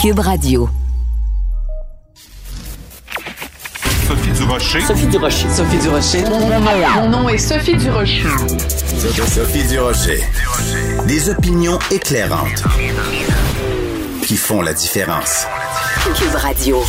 Cube Radio. Sophie Durocher. Sophie Durocher. Sophie Durocher. Mon nom est Sophie Durocher. Sophie Durocher. Des opinions éclairantes qui font la différence. Cube Radio.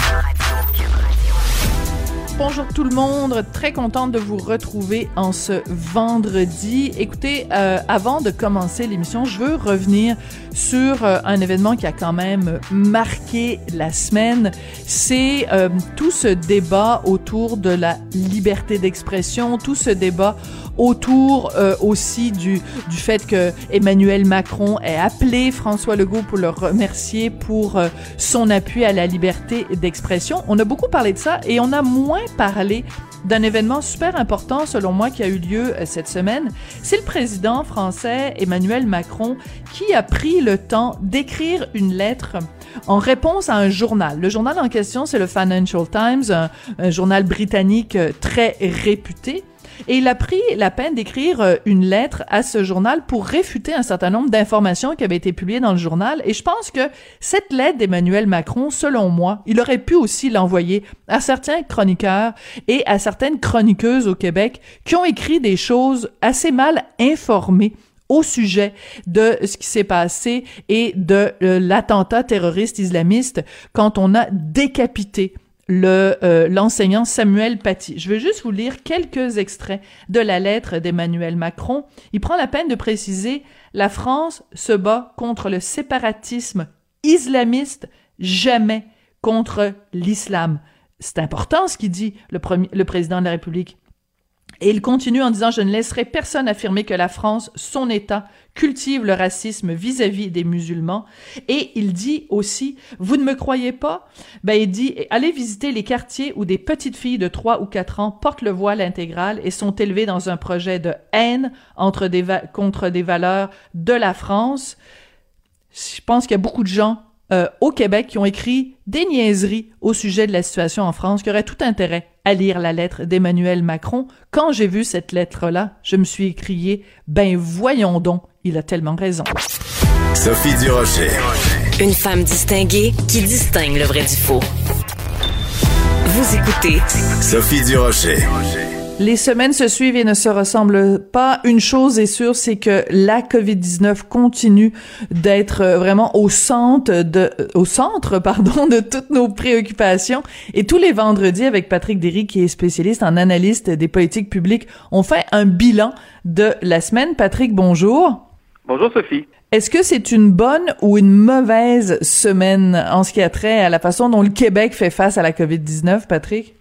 Bonjour tout le monde, très contente de vous retrouver en ce vendredi. Écoutez, euh, avant de commencer l'émission, je veux revenir sur euh, un événement qui a quand même marqué la semaine. C'est euh, tout ce débat autour de la liberté d'expression, tout ce débat autour euh, aussi du, fait que Emmanuel Macron ait appelé François Legault pour le remercier pour son appui à la liberté d'expression. On a beaucoup parlé de ça et on a moins parlé d'un événement super important, selon moi, qui a eu lieu euh, cette semaine. C'est le président français Emmanuel Macron qui a pris le temps d'écrire une lettre en réponse à un journal. Le journal en question, c'est le Financial Times, un, un journal britannique très réputé. Et il a pris la peine d'écrire euh, une lettre à ce journal pour réfuter un certain nombre d'informations qui avaient été publiées dans le journal. Et je pense que cette lettre d'Emmanuel Macron, selon moi, il aurait pu aussi l'envoyer à certains chroniqueurs et à certaines chroniqueuses au Québec qui ont écrit des choses assez mal informées au sujet de ce qui s'est passé et de euh, l'attentat terroriste islamiste quand on a décapité le euh, l'enseignant Samuel Paty. Je vais juste vous lire quelques extraits de la lettre d'Emmanuel Macron. Il prend la peine de préciser la France se bat contre le séparatisme islamiste, jamais contre l'islam. C'est important ce qu'il dit le, le président de la République. Et il continue en disant Je ne laisserai personne affirmer que la France, son État, cultive le racisme vis-à-vis des musulmans. Et il dit aussi Vous ne me croyez pas? Ben il dit Allez visiter les quartiers où des petites filles de 3 ou 4 ans portent le voile intégral et sont élevées dans un projet de haine entre des contre des valeurs de la France. Je pense qu'il y a beaucoup de gens euh, au Québec qui ont écrit des niaiseries au sujet de la situation en France, qui auraient tout intérêt à lire la lettre d'Emmanuel Macron. Quand j'ai vu cette lettre-là, je me suis écrié, ben voyons donc, il a tellement raison. Sophie Durocher. Une femme distinguée qui distingue le vrai du faux. Vous écoutez Sophie Durocher. Les semaines se suivent et ne se ressemblent pas. Une chose est sûre, c'est que la COVID-19 continue d'être euh, vraiment au centre de, euh, au centre, pardon, de toutes nos préoccupations. Et tous les vendredis, avec Patrick Derry, qui est spécialiste en analyste des politiques publiques, on fait un bilan de la semaine. Patrick, bonjour. Bonjour, Sophie. Est-ce que c'est une bonne ou une mauvaise semaine en ce qui a trait à la façon dont le Québec fait face à la COVID-19, Patrick?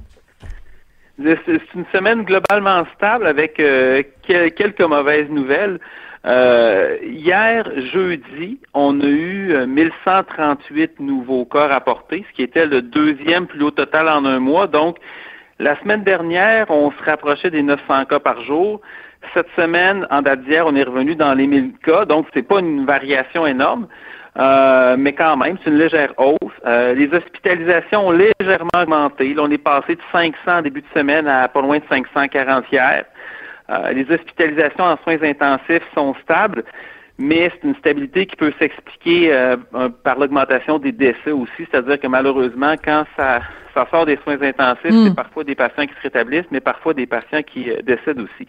C'est une semaine globalement stable avec euh, quelques mauvaises nouvelles. Euh, hier, jeudi, on a eu 1138 euh, nouveaux cas rapportés, ce qui était le deuxième plus haut total en un mois. Donc, la semaine dernière, on se rapprochait des 900 cas par jour. Cette semaine, en date d'hier, on est revenu dans les 1000 cas, donc c'est pas une variation énorme. Euh, mais quand même, c'est une légère hausse. Euh, les hospitalisations ont légèrement augmenté. Là, on est passé de 500 en début de semaine à pas loin de 540 hier. Euh, les hospitalisations en soins intensifs sont stables, mais c'est une stabilité qui peut s'expliquer par l'augmentation des décès aussi. C'est-à-dire que malheureusement, quand ça, ça sort des soins intensifs, c'est parfois des patients qui se rétablissent, mais parfois des patients qui décèdent aussi.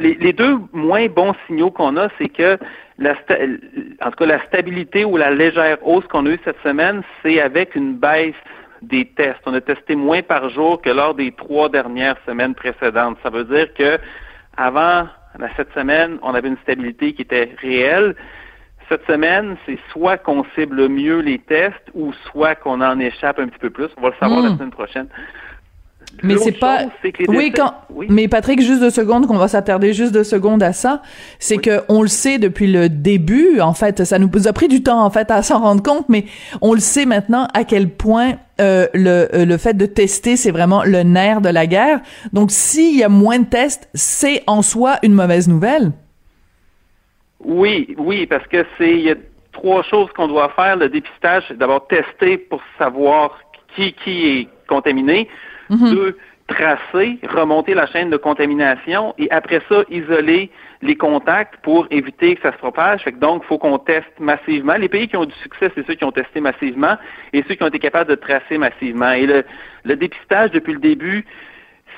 Les, les, deux moins bons signaux qu'on a, c'est que la, en tout cas, la stabilité ou la légère hausse qu'on a eue cette semaine, c'est avec une baisse des tests. On a testé moins par jour que lors des trois dernières semaines précédentes. Ça veut dire que avant cette semaine, on avait une stabilité qui était réelle. Cette semaine, c'est soit qu'on cible mieux les tests ou soit qu'on en échappe un petit peu plus. On va le savoir la Hmm. semaine prochaine. Mais c'est pas. Oui, quand. Mais Patrick, juste deux secondes, qu'on va s'attarder juste deux secondes à ça. C'est que on le sait depuis le début. En fait, ça nous a pris du temps en fait à s'en rendre compte, mais on le sait maintenant à quel point euh, le euh, le fait de tester, c'est vraiment le nerf de la guerre. Donc, s'il y a moins de tests, c'est en soi une mauvaise nouvelle. Oui, oui, parce que c'est il y a trois choses qu'on doit faire. Le dépistage, c'est d'abord tester pour savoir qui qui est contaminé. Mhm. Deux, tracer, remonter la chaîne de contamination et après ça, isoler les contacts pour éviter que ça se propage. Fait que donc, il faut qu'on teste massivement. Les pays qui ont du succès, c'est ceux qui ont testé massivement et ceux qui ont été capables de tracer massivement. Et le, le dépistage, depuis le début,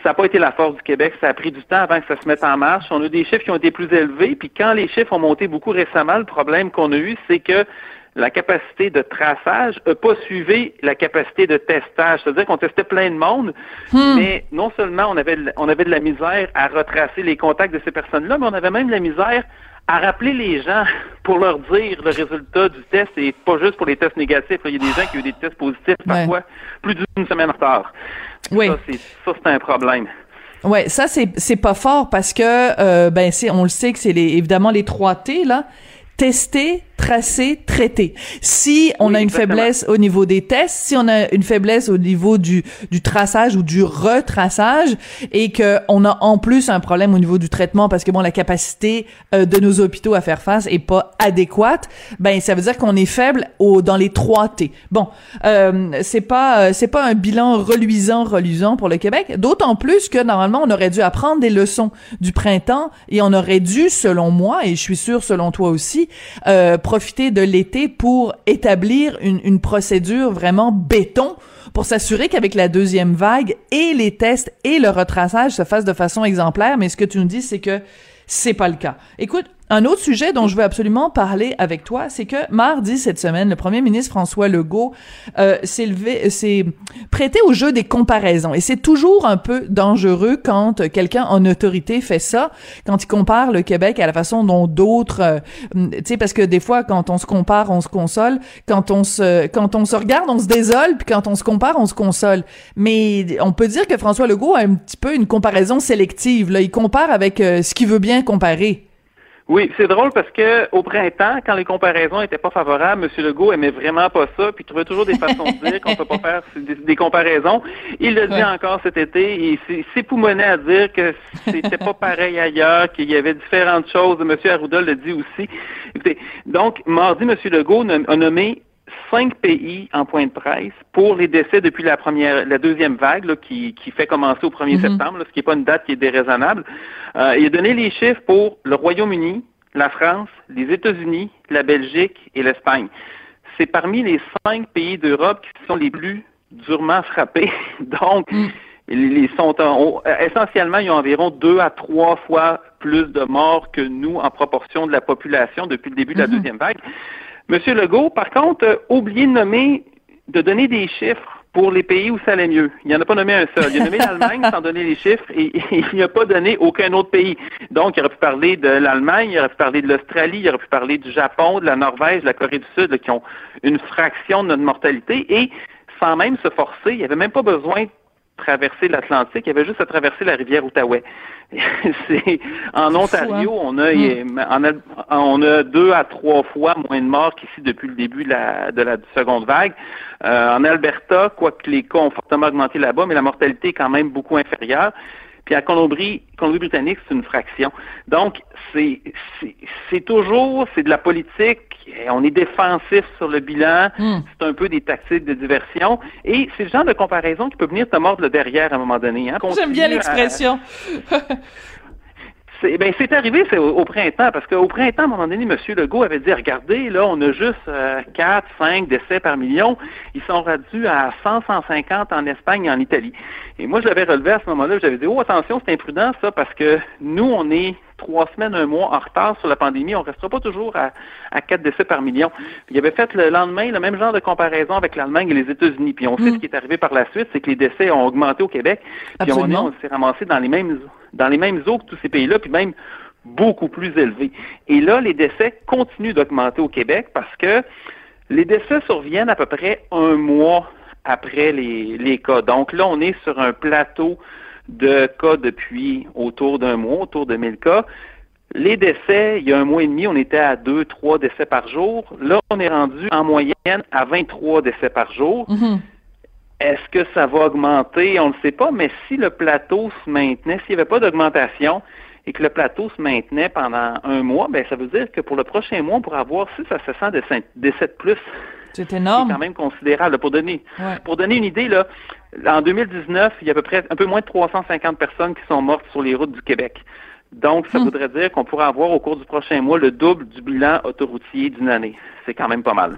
ça n'a pas été la force du Québec. Ça a pris du temps avant que ça se mette en marche. On a eu des chiffres qui ont été plus élevés. Puis quand les chiffres ont monté beaucoup récemment, le problème qu'on a eu, c'est que la capacité de traçage n'a pas suivi la capacité de testage. C'est-à-dire qu'on testait plein de monde, Hmm. mais non seulement on avait, de- on avait de la misère à retracer les contacts de ces personnes-là, mais on avait même de la misère à rappeler les gens pour leur dire le résultat du test et pas juste pour les tests négatifs. Il y a des gens qui ont eu des tests positifs parfois plus d'une semaine en retard. Oui. Ça, c'est, ça, c'est un problème. Ouais, ça c'est c'est pas fort parce que euh, ben c'est on le sait que c'est les évidemment les trois T là. Tester, tracer, traiter. Si on Oui, a une exactement. faiblesse au niveau des tests, si on a une faiblesse au niveau du, du traçage ou du retraçage et que on a en plus un problème au niveau du traitement parce que bon la capacité euh, de nos hôpitaux à faire face est pas adéquate, ben ça veut dire qu'on est faible au dans les trois T. Bon, euh, c'est pas euh, c'est pas un bilan reluisant reluisant pour le Québec, d'autant plus que normalement on aurait dû apprendre des leçons du printemps et on aurait dû selon moi et je suis sûr selon toi aussi euh, profiter de l'été pour établir une, procédure vraiment béton pour s'assurer qu'avec la deuxième vague et les tests et le retraçage se fassent de façon exemplaire. Mais ce que tu nous dis, c'est que c'est pas le cas. Écoute, un autre sujet dont je veux absolument parler avec toi, c'est que mardi cette semaine, le premier ministre François Legault euh, s'est levé, s'est prêté au jeu des comparaisons. Et c'est toujours un peu dangereux quand quelqu'un en autorité fait ça, quand il compare le Québec à la façon dont d'autres, euh, tu sais, parce que des fois, quand on se compare, on se console. Quand on se, quand on se regarde, on se désole. Puis quand on se compare, on se console. Mais on peut dire que François Legault a un petit peu une comparaison sélective. Là, il compare avec euh, ce qu'il veut bien comparer. Oui, c'est drôle parce que au printemps, quand les comparaisons étaient pas favorables, M. Legault aimait vraiment pas ça, puis il trouvait toujours des façons de dire qu'on peut pas faire des, des comparaisons. Il le dit Ouais. encore cet été, et c'est- s'époumonait à dire que c'était pas pareil ailleurs, qu'il y avait différentes choses. M. Arruda le dit aussi. Écoutez, donc, mardi, M. Legault a nommé cinq pays en point de presse pour les décès depuis la première, la deuxième vague là, qui, qui fait commencer au 1er Mhm. septembre, là, ce qui n'est pas une date qui est déraisonnable. Euh, il a donné les chiffres pour le Royaume-Uni, la France, les États-Unis, la Belgique et l'Espagne. C'est parmi les cinq pays d'Europe qui sont les plus durement frappés. Donc, Mm. ils sont en- au- essentiellement, ils ont environ deux à trois fois plus de morts que nous en proportion de la population depuis le début de la Mhm. deuxième vague. Monsieur Legault, par contre, a oublié de nommer, de donner des chiffres pour les pays où ça allait mieux. Il n'en a pas nommé un seul. Il a nommé l'Allemagne sans donner les chiffres et, et il n'a pas donné aucun autre pays. Donc, il aurait pu parler de l'Allemagne, il aurait pu parler de l'Australie, il aurait pu parler du Japon, de la Norvège, de la Corée du Sud, là, qui ont une fraction de notre mortalité et sans même se forcer, il n'y avait même pas besoin traverser l'Atlantique, il y avait juste à traverser la rivière Outaouais. C'est en Ontario, on a en a- on a deux à trois fois moins de morts qu'ici depuis le début de la, de la seconde vague. Euh, en Alberta, quoique les cas ont fortement augmenté là-bas, mais la mortalité est quand même beaucoup inférieure. Puis à Colombie, Colombie-Britannique, c'est une fraction. Donc, c'est c'est- c'est toujours, c'est de la politique. On est défensif sur le bilan. Hmm. C'est un peu des tactiques de diversion. Et c'est le genre de comparaison qui peut venir te mordre le derrière à un moment donné. Hein. J'aime bien à- l'expression. c'est ben, c'est arrivé c'est au, printemps, parce qu'au printemps, à un moment donné, M. Legault avait dit, regardez, là, on a juste euh, 4, 5 décès par million. Ils sont rendus à 100, 150 en Espagne et en Italie. Et moi, je l'avais relevé à ce moment-là, j'avais dit, oh, attention, c'est imprudent, ça, parce que nous, on est trois semaines, un mois en retard sur la pandémie. On ne restera pas toujours à, à 4 décès par million. Puis, il avait fait le lendemain le même genre de comparaison avec l'Allemagne et les États-Unis. Puis, on sait Mm. ce qui est arrivé par la suite, c'est que les décès ont augmenté au Québec. Puis, on, Absolument. on s'est ramassé dans les mêmes dans les mêmes eaux que tous ces pays-là, puis même beaucoup plus élevés. Et là, les décès continuent d'augmenter au Québec parce que les décès surviennent à peu près un mois après les, les cas. Donc là, on est sur un plateau de cas depuis autour d'un mois, autour de 1000 cas. Les décès, il y a un mois et demi, on était à 2, 3 décès par jour. Là, on est rendu en moyenne à 23 décès par jour. Mhm. Est-ce que ça va augmenter? On ne le sait pas, mais si le plateau se maintenait, s'il n'y avait pas d'augmentation et que le plateau se maintenait pendant un mois, ben ça veut dire que pour le prochain mois, on pourra avoir 6 à 700 décès décès de plus. C'est C'est énorme. quand même considérable. Pour donner, Ouais. pour donner une idée, là, en 2019, il y a à peu près un peu moins de 350 personnes qui sont mortes sur les routes du Québec. Donc, ça Hmm. voudrait dire qu'on pourrait avoir au cours du prochain mois le double du bilan autoroutier d'une année. C'est quand même pas mal.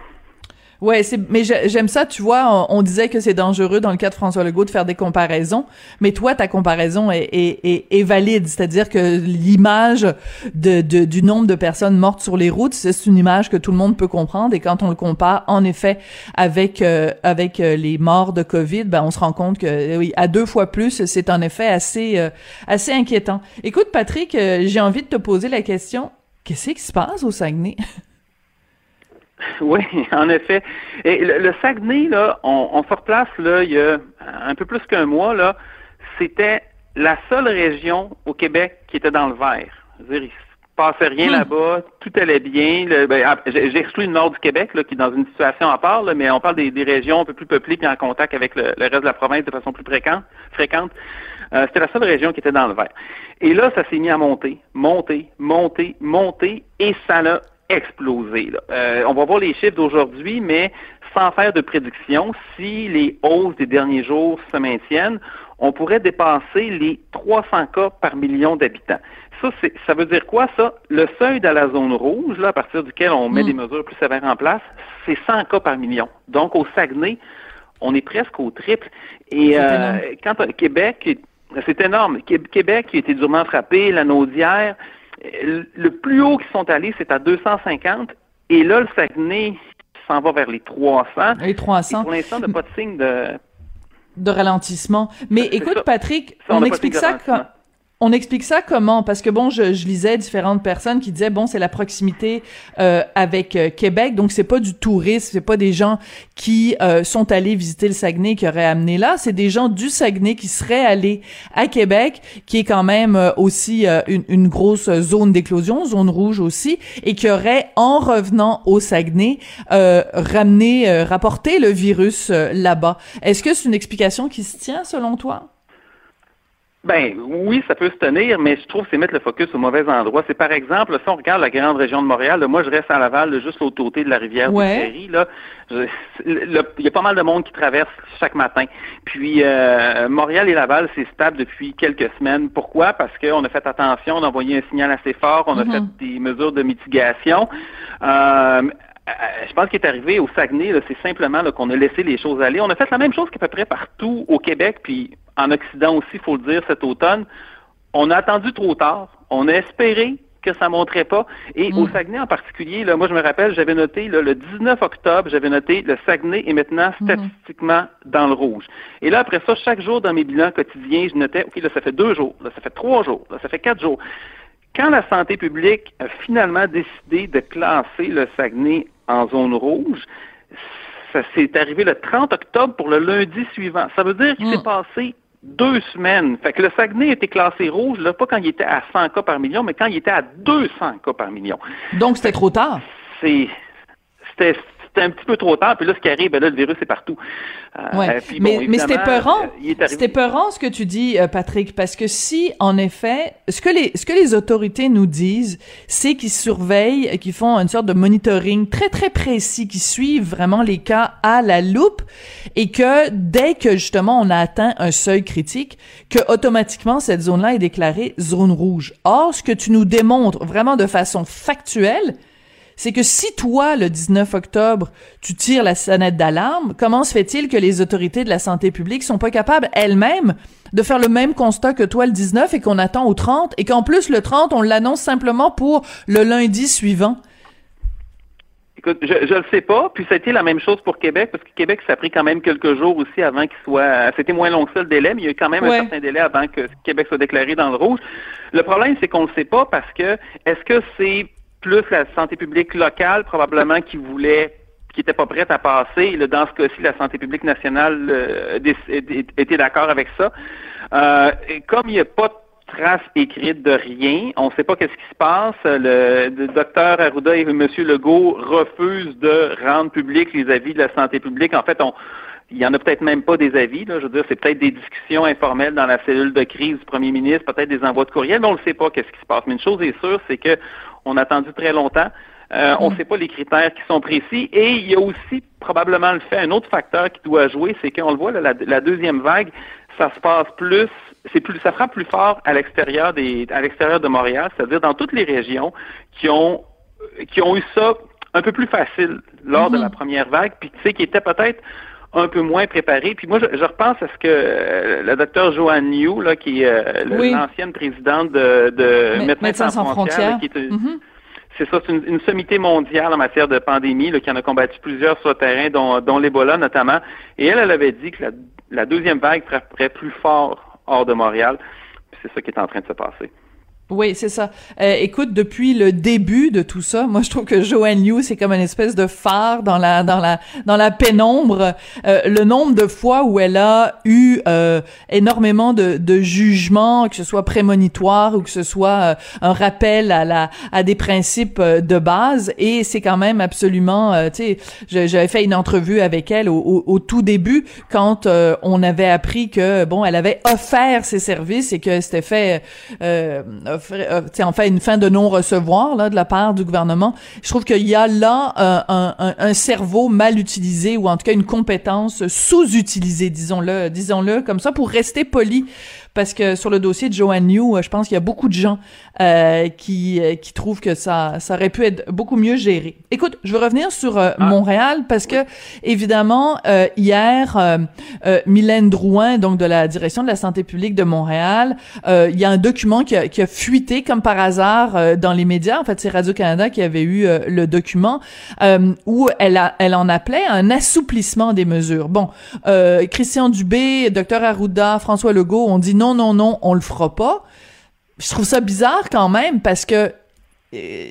Ouais, c'est mais j'ai- j'aime ça, tu vois, on, disait que c'est dangereux dans le cas de François Legault de faire des comparaisons, mais toi ta comparaison est, est, est, valide, c'est-à-dire que l'image de, de du nombre de personnes mortes sur les routes, c'est une image que tout le monde peut comprendre et quand on le compare en effet avec euh, avec euh, les morts de Covid, ben on se rend compte que euh, oui, à deux fois plus, c'est en effet assez euh, assez inquiétant. Écoute Patrick, euh, j'ai envie de te poser la question, qu'est-ce qui se passe au Saguenay? Oui, en effet. Et le, le Saguenay, là, on, on se replace là, il y a un peu plus qu'un mois, là, c'était la seule région au Québec qui était dans le vert. Je veux dire, il se passait rien Hmm. là-bas, tout allait bien. Ben, ah, exclu le nord du Québec, là, qui est dans une situation à part, là, mais on parle des, des régions un peu plus peuplées et en contact avec le, le reste de la province de façon plus fréquente. fréquente. Euh, c'était la seule région qui était dans le vert. Et là, ça s'est mis à monter, monter, monter, monter, et ça l'a explosé. là. Euh, on va voir les chiffres d'aujourd'hui, mais sans faire de prédiction, si les hausses des derniers jours se maintiennent, on pourrait dépasser les 300 cas par million d'habitants. Ça, c'est, ça veut dire quoi, ça? Le seuil de la zone rouge, là, à partir duquel on met Mm. des mesures plus sévères en place, c'est 100 cas par million. Donc, au Saguenay, on est presque au triple. Et euh, quand Québec, c'est énorme. Qué- Québec qui a été durement frappé, la Naudière, le plus haut qu'ils sont allés, c'est à 250. Et là, le Saguenay s'en va vers les 300. Les Et 300 pour l'instant, on n'a pas de signe de... de ralentissement. Mais écoute, ça. Patrick, Ça, on on, explique ça ralentissement. On explique ça comment? Parce que bon, je, lisais différentes personnes qui disaient bon, c'est la proximité euh, avec euh, Québec, donc c'est pas du tourisme, c'est pas des gens qui euh, sont allés visiter le Saguenay qui auraient amené là, c'est des gens du Saguenay qui seraient allés à Québec, qui est quand même aussi une, une grosse zone d'éclosion, zone rouge aussi, et qui auraient en revenant au Saguenay ramené, rapporté le virus là-bas. Est-ce que c'est une explication qui se tient selon toi? Ben oui, ça peut se tenir, mais je trouve que c'est mettre le focus au mauvais endroit. C'est par exemple, si on regarde la grande région de Montréal, là, moi je reste à Laval, là, juste l'autre côté de la rivière Ouais. Prairie, là, il y a pas mal de monde qui traverse chaque matin. Puis euh, Montréal et Laval, c'est stable depuis quelques semaines. Pourquoi? Parce qu'on a fait attention, on a envoyé un signal assez fort, on a Mhm. fait des mesures de mitigation. Euh, je pense qu'il est arrivé au Saguenay, c'est simplement qu'on a laissé les choses aller. On a fait la même chose qu'à peu près partout au Québec, puis en Occident aussi, il faut le dire, cet automne. On a attendu trop tard. On a espéré que ça montrait pas. Et Mm. au Saguenay en particulier, là, moi je me rappelle, j'avais noté là, le 19 octobre, j'avais noté le Saguenay est maintenant Mhm. statistiquement dans le rouge. Et là, après ça, chaque jour dans mes bilans quotidiens, je notais, OK, là, ça fait deux jours, là, ça fait trois jours, là, ça fait quatre jours. Quand la santé publique a finalement décidé de classer le Saguenay en zone rouge, ça s'est arrivé le 30 octobre pour le lundi suivant. Ça veut dire qu'il s'est passé deux semaines. Fait que le Saguenay été classé rouge, là, pas quand il était à 100 cas par million, mais quand il était à 200 cas par million. Donc c'était trop tard. C'est, c'était, c'était un petit peu trop tard. Puis là, ce qui arrive, ben là, le virus est partout. Euh, Ouais. puis bon, mais mais c'était peurant. euh, C'était peurant ce que tu dis, euh, Patrick, parce que si, en effet, ce que les ce que les autorités nous disent, c'est qu'ils surveillent, qu'ils font une sorte de monitoring très très précis, qui suivent vraiment les cas à la loupe, et que dès que justement on a atteint un seuil critique, que automatiquement cette zone-là est déclarée zone rouge. Or, ce que tu nous démontres vraiment de façon factuelle, c'est que si toi, le 19 octobre, tu tires la sonnette d'alarme, comment se fait-il que les autorités de la santé publique sont pas capables elles-mêmes de faire le même constat que toi le 19 et qu'on attend au 30 et qu'en plus le 30, on l'annonce simplement pour le lundi suivant? Écoute, je, je le sais pas, puis ça a été la même chose pour Québec, parce que Québec, ça a pris quand même quelques jours aussi avant qu'il soit. C'était moins long que ça le délai, mais il y a eu quand même Ouais. un certain délai avant que Québec soit déclaré dans le rouge. Le problème, c'est qu'on ne sait pas parce que est-ce que c'est plus la santé publique locale, probablement, qui voulait qui n'était pas prête à passer. Dans ce cas-ci, la santé publique nationale euh, était d'accord avec ça. Euh, et comme il n'y a pas de trace écrite de rien. On ne sait pas qu'est-ce qui se passe. Le, le docteur Arruda et M. Legault refusent de rendre public les avis de la santé publique. En fait, on, il y en a peut-être même pas des avis. Là. Je veux dire, c'est peut-être des discussions informelles dans la cellule de crise du premier ministre, peut-être des envois de courriel, mais on ne sait pas qu'est-ce qui se passe. Mais une chose est sûre, c'est que on a attendu très longtemps. Euh, On ne sait pas les critères qui sont précis. Et il y a aussi probablement le fait, un autre facteur qui doit jouer, c'est qu'on le voit, là, la, la deuxième vague, ça se passe plus c'est plus, ça frappe plus fort à l'extérieur des, à l'extérieur de Montréal, c'est-à-dire dans toutes les régions qui ont, qui ont eu ça un peu plus facile lors de la première vague, puis tu sais, qui étaient peut-être un peu moins préparés. Puis moi, je, repense à ce que euh, le docteur Joanne New, là, qui est euh, l'ancienne présidente de, de Médecins, sans, frontières, qui est mm-hmm. C'est ça, c'est une, sommité mondiale en matière de pandémie qui en a combattu plusieurs sur le terrain, dont, dont l'Ebola notamment. Et elle, elle avait dit que la, la deuxième vague frapperait plus fort hors de Montréal. C'est ça qui est en train de se passer. Oui, c'est ça. Euh, écoute, depuis le début de tout ça, moi je trouve que Joanne Liu c'est comme une espèce de phare dans la dans la dans la pénombre. Euh, le nombre de fois où elle a eu euh, énormément de, de jugements, que ce soit prémonitoire ou que ce soit un rappel à la à des principes de base, et c'est quand même absolument, tu sais, j'avais fait une entrevue avec elle au, au, tout début quand on avait appris que bon, elle avait offert ses services et que c'était fait euh, en fait une fin de non-recevoir là de la part du gouvernement. Je trouve qu'il y a là euh, un, un, un, cerveau mal utilisé ou en tout cas une compétence sous-utilisée, disons-le, disons-le comme ça, pour rester poli parce que sur le dossier de Joanne New, euh, je pense qu'il y a beaucoup de gens euh, qui euh, qui trouvent que ça ça aurait pu être beaucoup mieux géré. Écoute, je veux revenir sur euh, ah. Montréal parce que évidemment hier Mylène Drouin donc de la direction de la santé publique de Montréal, il y a un document qui a, qui a fuité comme par hasard dans les médias. En fait, c'est Radio Canada qui avait eu le document où elle a elle en appelait un assouplissement des mesures. Bon, Christian Dubé, Dr Arruda, François Legault ont dit non non, non, non, on le fera pas. Je trouve ça bizarre quand même parce que, euh, tu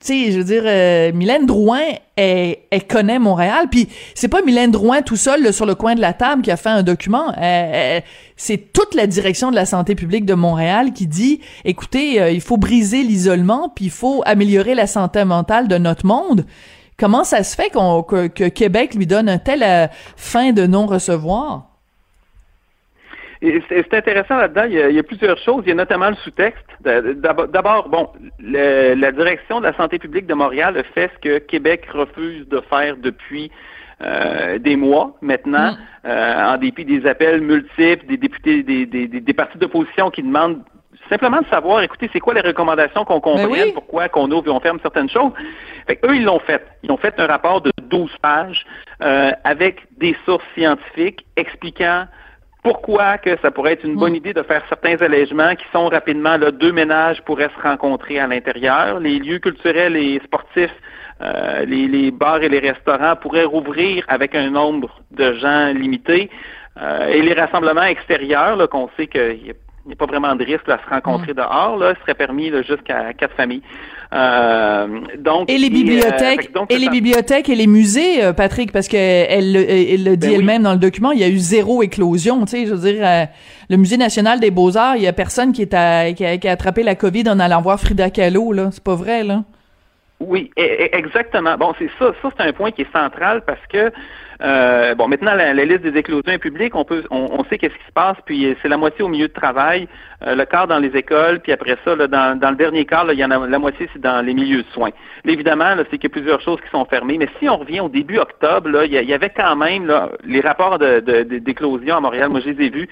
sais, je veux dire, euh, Mylène Drouin, elle, connaît Montréal, puis c'est pas Mylène Drouin tout seul sur le coin de la table qui a fait un document. c'est toute la direction de la santé publique de Montréal qui dit, écoutez, euh, il faut briser l'isolement, puis il faut améliorer la santé mentale de notre monde. Comment ça se fait qu'on, que, que Québec lui donne un tel fin de non-recevoir? C'est intéressant là-dedans. Il, y a plusieurs choses. Il y a notamment le sous-texte. D'abord, bon, la direction de la santé publique de Montréal a fait ce que Québec refuse de faire depuis euh, des mois maintenant, mm. euh, en dépit des appels multiples des députés, des, des, des partis d'opposition qui demandent simplement de savoir, écoutez, c'est quoi les recommandations qu'on ben comprenne, pourquoi qu'on ouvre et on ferme certaines choses. Fait eux, ils l'ont fait. Ils ont fait un rapport de 12 pages euh, avec des sources scientifiques expliquant pourquoi que ça pourrait être une bonne hmm. idée de faire certains allègements qui sont rapidement là, deux ménages pourraient se rencontrer à l'intérieur. Les lieux culturels et sportifs, euh, les, bars et les restaurants pourraient rouvrir avec un nombre de gens limité. Euh, et les rassemblements extérieurs, qu'on sait qu'il n'y a, pas vraiment de risque à se rencontrer hmm. dehors, là, serait permis jusqu'à quatre familles. Euh, donc et les bibliothèques euh, et les bibliothèques et les musées, euh, Patrick, parce que elle, le dit ben elle-même dans le document, il y a eu zéro éclosion. Tu sais, je veux dire, le musée national des beaux arts, il y a personne qui est à, qui, a, attrapé la Covid en allant voir Frida Kahlo là. C'est pas vrai là. Oui, e, e, exactement. Bon, c'est ça. Ça, c'est un point qui est central parce que euh, bon, maintenant, la, liste des éclosions est publique. On peut, on, sait qu'est-ce qui se passe. Puis c'est la moitié au milieu de travail, euh, le quart dans les écoles, puis après ça, dans, le dernier quart, il y en a la moitié c'est dans les milieux de soins. évidemment, c'est qu'il y a plusieurs choses qui sont fermées. Mais si on revient au début octobre, là, il y, avait quand même les rapports d'éclosion à Montréal. Moi, je les ai vus.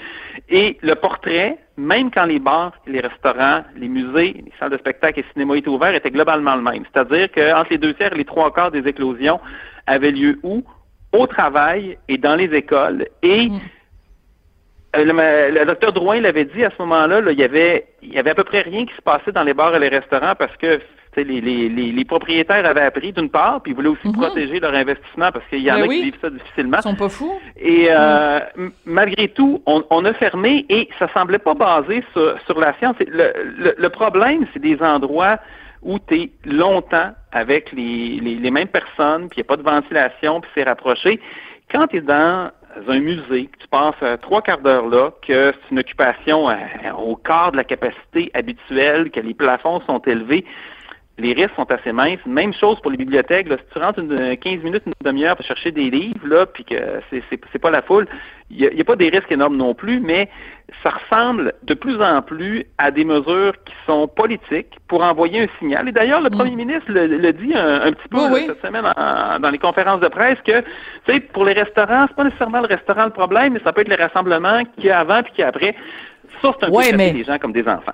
Et le portrait, même quand les bars, les restaurants, les musées, les salles de spectacle et cinéma étaient ouverts, était globalement le même. C'est-à-dire qu'entre les deux tiers et les trois quarts des éclosions avaient lieu où? Au travail et dans les écoles. Et mm. euh, le, docteur Drouin l'avait dit à ce moment-là, il y avait il y avait à peu près rien qui se passait dans les bars et les restaurants parce que les, les, les, propriétaires avaient appris d'une part, puis ils voulaient aussi mm-hmm. protéger leur investissement parce qu'il y en ben a qui vivent ça difficilement. Ils sont pas fous. Et euh, mm. malgré tout, on, on, a fermé et ça semblait pas basé sur, sur la science. Le, le, le problème, c'est des endroits où tu es longtemps avec les, les, mêmes personnes, puis il n'y a pas de ventilation, puis c'est rapproché. Quand tu es dans un musée, que tu passes euh, trois quarts d'heure là, que c'est une occupation euh, au quart de la capacité habituelle, que les plafonds sont élevés, les risques sont assez minces. Même chose pour les bibliothèques. Là, si tu rentres une, 15 minutes, une demi-heure pour chercher des livres, là, puis que c'est, c'est, pas la foule, il n'y a, pas des risques énormes non plus, mais ça ressemble de plus en plus à des mesures qui sont politiques pour envoyer un signal. Et d'ailleurs, le mm. premier ministre le, dit un, petit peu cette semaine dans les conférences de presse que, tu sais, pour les restaurants, c'est pas nécessairement le restaurant le problème, mais ça peut être les rassemblements qu'il y a avant puis qu'il y a après Ça, c'est un Ouais, peu mais- les gens comme des enfants.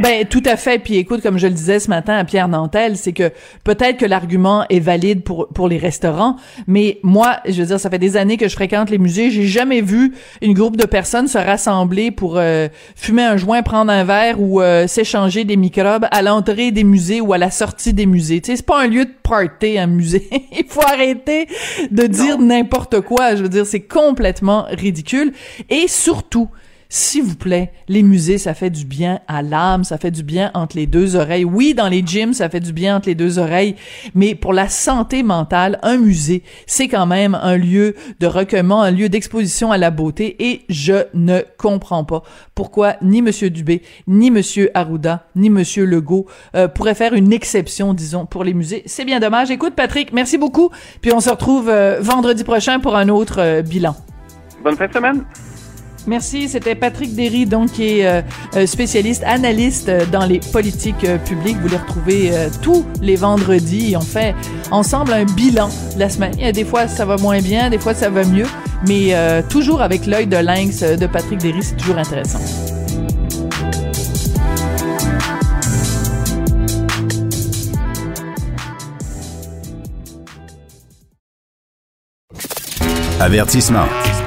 Ben tout à fait. Puis écoute, comme je le disais ce matin à Pierre Nantel, c'est que peut-être que l'argument est valide pour pour les restaurants, mais moi, je veux dire, ça fait des années que je fréquente les musées, j'ai jamais vu une groupe de personnes se rassembler pour euh, fumer un joint, prendre un verre ou euh, s'échanger des microbes à l'entrée des musées ou à la sortie des musées. Tu sais, c'est pas un lieu de party un musée. Il faut arrêter de dire n'importe quoi. Je veux dire, c'est complètement ridicule et surtout s'il vous plaît, les musées, ça fait du bien à l'âme, ça fait du bien entre les deux oreilles. Oui, dans les gyms, ça fait du bien entre les deux oreilles, mais pour la santé mentale, un musée, c'est quand même un lieu de recueillement, un lieu d'exposition à la beauté, et je ne comprends pas pourquoi ni Monsieur Dubé, ni Monsieur Arruda, ni Monsieur Legault euh, pourraient faire une exception, disons, pour les musées. C'est bien dommage. Écoute, Patrick, merci beaucoup, puis on se retrouve euh, vendredi prochain pour un autre euh, bilan. Bonne fin de semaine. Merci, c'était Patrick Derry, donc qui est euh, euh, spécialiste, analyste euh, dans les politiques publiques. Vous les retrouvez tous les vendredis. On fait ensemble un bilan de la semaine. Des fois ça va moins bien, des fois ça va mieux, mais toujours avec l'œil de lynx de Patrick Derry, c'est toujours intéressant. Avertissement.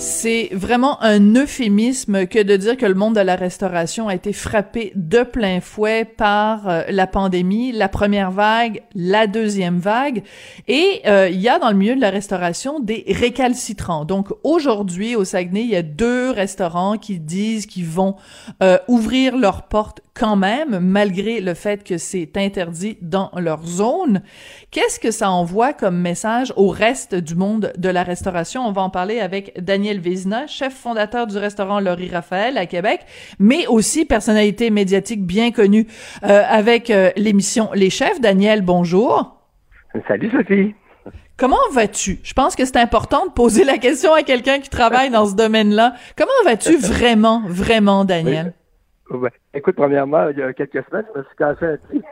C'est vraiment un euphémisme que de dire que le monde de la restauration a été frappé de plein fouet par euh, la pandémie, la première vague, la deuxième vague. Et euh, il y a dans le milieu de la restauration des récalcitrants. Donc aujourd'hui, au Saguenay, il y a deux restaurants qui disent qu'ils vont euh, ouvrir leurs portes quand même, malgré le fait que c'est interdit dans leur zone. Qu'est-ce que ça envoie comme message au reste du monde de la restauration? On va en parler avec Daniel Vézina, chef fondateur du restaurant Laurie Raphaël à Québec, mais aussi personnalité médiatique bien connue euh, avec euh, l'émission Les Chefs. Daniel, bonjour. Salut Sophie. Comment vas-tu? Je pense que c'est important de poser la question à quelqu'un qui travaille dans ce domaine-là. Comment vas-tu vraiment, vraiment, Daniel? Ouais. Écoute, premièrement, il y a quelques semaines, je me suis cassé un pied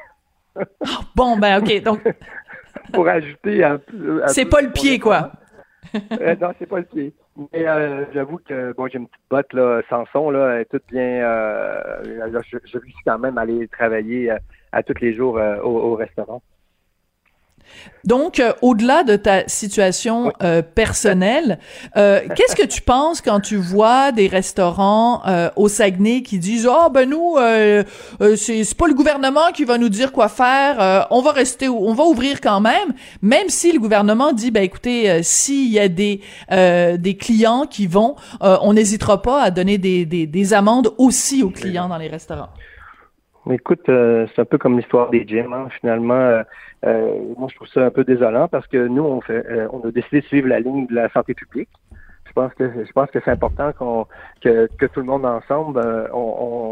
Bon, ben, OK. Donc, pour ajouter un peu. un c'est pas le pied, quoi. Euh, non, c'est pas le pied. Mais euh, j'avoue que bon, j'ai une petite botte là, sans son, là, elle est bien. Euh, là, je, je réussis quand même à aller travailler euh, à tous les jours euh, au, au restaurant. Donc, euh, au-delà de ta situation euh, personnelle, euh, qu'est-ce que tu penses quand tu vois des restaurants euh, au Saguenay qui disent ah ben nous euh, euh, c'est pas le gouvernement qui va nous dire quoi faire, euh, on va rester, on va ouvrir quand même, même si le gouvernement dit ben écoutez euh, s'il y a des euh, des clients qui vont, euh, on n'hésitera pas à donner des, des des amendes aussi aux clients dans les restaurants. Écoute, euh, c'est un peu comme l'histoire des gyms. hein. Finalement, moi, je trouve ça un peu désolant parce que nous, on fait, euh, on a décidé de suivre la ligne de la santé publique. Je pense que je pense que c'est important qu'on que, que tout le monde ensemble, euh, on,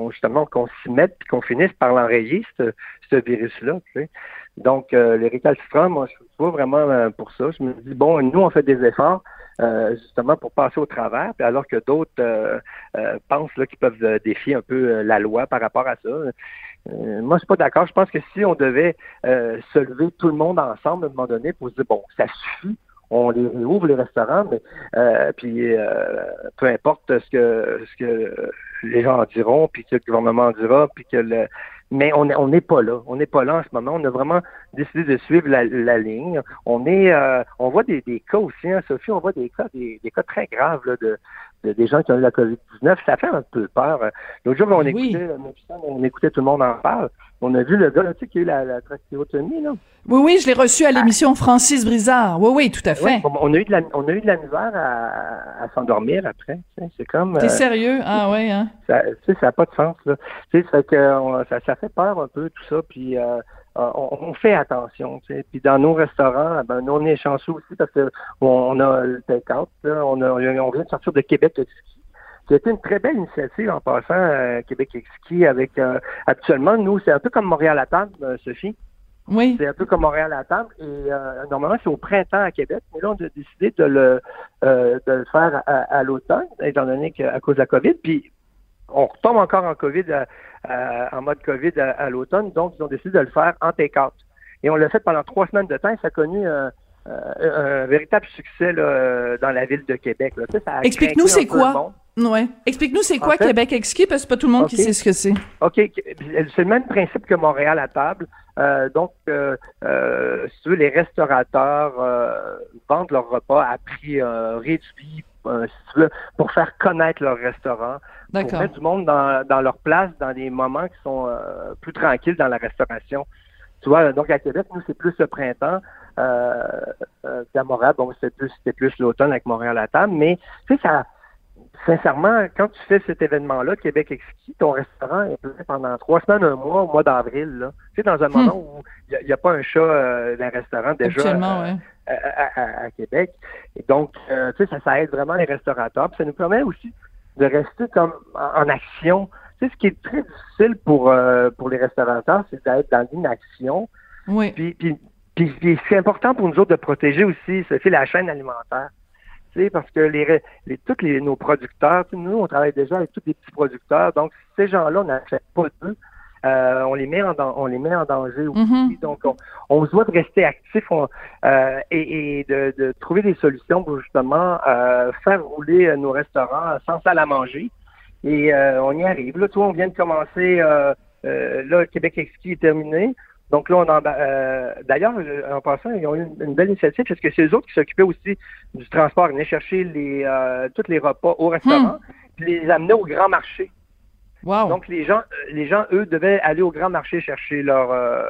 on- justement, qu'on s'y mette puis qu'on finisse par l'enrayer ce, ce virus-là. tu sais. Donc, euh, les récalcitrants, moi, je suis pas vraiment euh, pour ça. Je me dis bon, nous, on fait des efforts. euh, justement pour passer au travers, puis alors que d'autres euh, euh, pensent qu'ils peuvent euh, défier un peu euh, la loi par rapport à ça. Euh, moi, je suis pas d'accord. Je pense que si on devait euh, se lever tout le monde ensemble à un moment donné pour se dire bon, ça suffit, on les réouvre les restaurants, mais euh, puis euh, peu importe ce que ce que les gens en diront, puis que le gouvernement en dira, puis que le mais on n'est on pas là. On n'est pas là en ce moment. On a vraiment décidé de suivre la, la ligne. On est euh, on voit des, des cas aussi, hein, Sophie, on voit des cas, des, des cas très graves là, de- des gens qui ont eu la COVID-19. Ça fait un peu peur. L'autre jour, on Oui. écoutait, on écoutait tout le monde en parle. On a vu le gars là, tu sais, qui a eu la, la trachéotomie, là. Oui, oui, je l'ai reçu à l'émission Francis Brizard. Oui, oui, tout à fait. On, a eu de la, on a eu de la misère à, à s'endormir après. C'est comme. T'es euh, sérieux? Ah ouais, hein? ça, tu sais, ça n'a pas de sens. Là. Tu sais, ça, fait que, on- ça, ça fait peur un peu tout ça. Puis euh, on, on fait attention. Tu sais. Puis dans nos restaurants, ben, nous, on est chanceux aussi parce que on, a le take-out. On, a, on vient de sortir de Québec Exquis. C'était une très belle initiative en passant euh, Québec Exquis avec euh, actuellement nous c'est un peu comme Montréal à table euh, Sophie Oui. c'est un peu comme Montréal à table. Et euh, normalement, c'est au printemps à Québec. Mais là, on a décidé de le, euh, de le faire à, à l'automne, étant donné qu'à cause de la COVID. Puis, on retombe encore en COVID, à- à- en mode COVID à, à l'automne. Donc, ils ont décidé de le faire en take-out. Et on l'a fait pendant trois semaines de temps. Et ça a connu euh, un véritable succès là, dans la ville de Québec. Explique-nous c'est quoi. Ouais. Explique-nous c'est quoi Québec exquis parce que c'est pas tout le monde qui sait ce que c'est. OK, c'est le même principe que Montréal à table. Euh, donc, euh, euh, si tu veux, les restaurateurs vendent leurs repas à prix réduit, pour faire connaître leur restaurant, pour mettre du monde dans, dans leur place dans des moments qui sont plus tranquilles dans la restauration. Tu vois, donc à Québec, nous, c'est plus le printemps. Euh, qu'à Montréal, bon, c'était plus, l'automne avec Montréal à table, mais tu sais, ça, sincèrement, quand tu fais cet événement-là, Québec Exquis, ton restaurant est plein pendant trois semaines, un mois, au mois d'avril. Tu sais, dans un hmm. moment où il n'y a, pas un chat euh, d'un restaurant déjà euh, à, Québec. Et donc, euh, tu sais, ça, ça aide vraiment les restaurateurs. Puis ça nous permet aussi de rester comme en, action. Tu sais, ce qui est très difficile pour, pour les restaurateurs, c'est d'être dans l'inaction. Oui. Puis, puis, puis, c'est important pour nous autres de protéger aussi, la chaîne alimentaire parce que les, les tous les, nos producteurs, nous, on travaille déjà avec tous les petits producteurs, donc ces gens-là, on n'achète pas d'eux. Euh, on les met en on les met en danger aussi. Mm-hmm. Donc on, on se doit de rester actif euh, et, de, trouver des solutions pour justement euh, faire rouler nos restaurants sans salle à manger. Et on y arrive. Là, toi, on vient de commencer. là, Québec Exquis est terminé. Donc là, on en, euh, d'ailleurs, en passant, ils ont eu une, belle initiative parce que c'est eux autres qui s'occupaient aussi du transport, ils venaient chercher les, euh, tous les repas au restaurant, hmm. puis les amener au grand marché. Wow. Donc les gens, les gens, eux, devaient aller au grand marché chercher leur euh,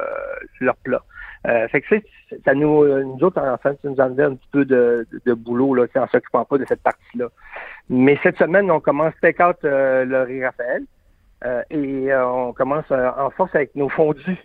leur plat. Euh, fait que ça nous, nous autres, en fait, ça nous enlevait un petit peu de, de, boulot là, en s'occupant pas de cette partie-là. Mais cette semaine, on commence take out le riz Raphaël et on commence en force avec nos fondus.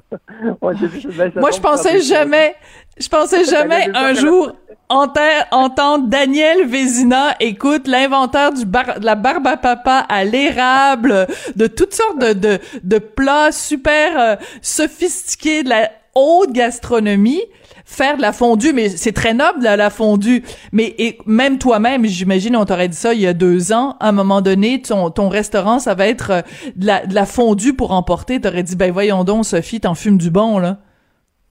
Moi, je pensais jamais, je pensais jamais un jour entendre Daniel Vézina, écoute, l'inventeur du de la barbe à papa à l'érable, de toutes sortes de, de, de plats super euh, sophistiqués de la haute gastronomie faire de la fondue, mais c'est très noble la fondue. Mais et même toi-même, j'imagine, on t'aurait dit ça il y a deux ans. À un moment donné, ton, ton restaurant, ça va être euh, de la, fondue pour emporter. T'aurais dit, ben voyons donc, Sophie, t'en fumes du bon là.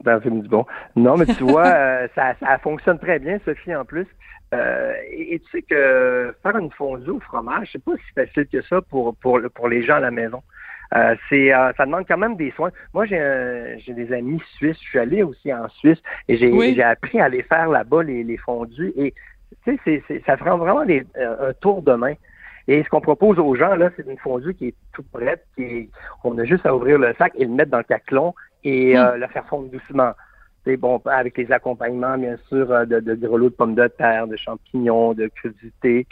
T'en fumes du bon. Non, mais tu vois, euh, ça, ça fonctionne très bien, Sophie, en plus. Euh, et, tu sais que faire une fondue au fromage, c'est pas si facile que ça pour, pour, pour les gens à la maison. Euh, c'est, euh, ça demande quand même des soins. Moi, j'ai, j'ai des amis suisses. Je suis allé aussi en Suisse et j'ai, j'ai appris à aller faire là-bas les, les fondus. Et tu sais, c'est, ça prend vraiment euh, un tour de main. Et ce qu'on propose aux gens, là, c'est une fondue qui est toute prête, qui on a juste à ouvrir le sac et le mettre dans le caclon et hmm. le faire fondre doucement. C'est bon, avec les accompagnements, bien sûr, de, de grelots de pommes de terre, de champignons, de crudités,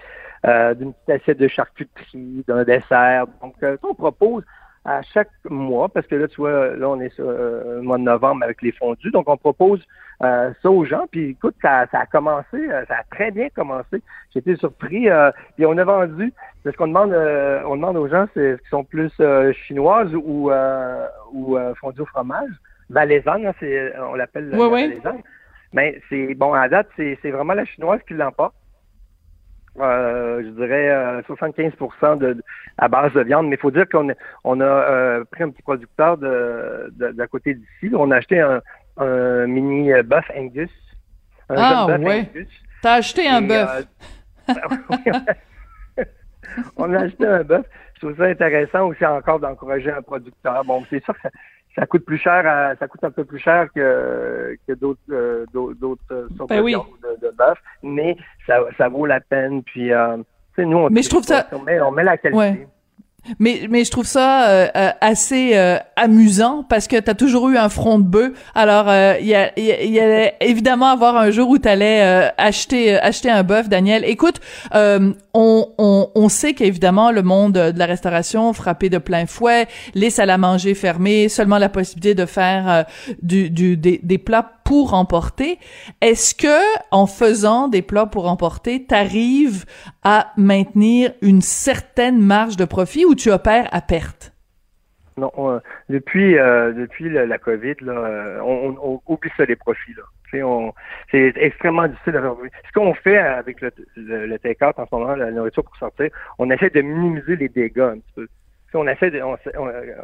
d'une petite assiette de charcuterie, d'un dessert. Donc, on propose à chaque mois, parce que là, tu vois, là, on est sur euh, le mois de novembre avec les fondus. Donc, on propose euh, ça aux gens. Puis, écoute, ça, ça, a commencé, euh, ça a très bien commencé. Été surpris. puis, on a vendu. Ce qu'on demande, on demande aux gens, c'est ce qu'ils sont plus chinoises ou, ou fondue au fromage. Valaisanne, hein, c'est, on l'appelle oui, Mais c'est bon à date, c'est, c'est vraiment la chinoise qui l'emporte. Euh, je dirais 75 euh, de, à base de viande. Mais il faut dire qu'on on a euh, pris un petit producteur de, d'à côté d'ici. On a acheté un, mini bœuf Angus. Un ah ouais. T'as acheté un bœuf. on a acheté un bœuf. Je trouve ça intéressant aussi encore d'encourager un producteur. Bon, c'est sûr que ça, coûte plus cher, ça coûte un peu plus cher que, que d'autres euh, d'autres euh, sortes ben de, de, bœuf, mais ça, ça vaut la peine. Puis, euh, nous, on, mais je trouve ça... on, met, on met la qualité. Mais, mais je trouve ça euh, euh, assez euh, amusant parce que tu as toujours eu un front de bœuf. Alors, il y, a, y, allait évidemment avoir un jour où tu allais acheter, acheter un bœuf, Daniel. Écoute, on, on, on sait qu'évidemment, le monde de la restauration frappé de plein fouet, les salles à manger fermées, seulement la possibilité de faire du, du, des, des plats pour emporter. Est-ce que en faisant des plats pour emporter, t'arrives à maintenir une certaine marge de profit ou tu opères à perte? Non, depuis euh, depuis la, COVID, là, euh, on, on, oublie ça les profits. C'est extrêmement difficile à faire. Ce qu'on fait avec le, le, take-out en ce moment, la nourriture pour sortir, on essaie de minimiser les dégâts un petit peu. on essaie de, on,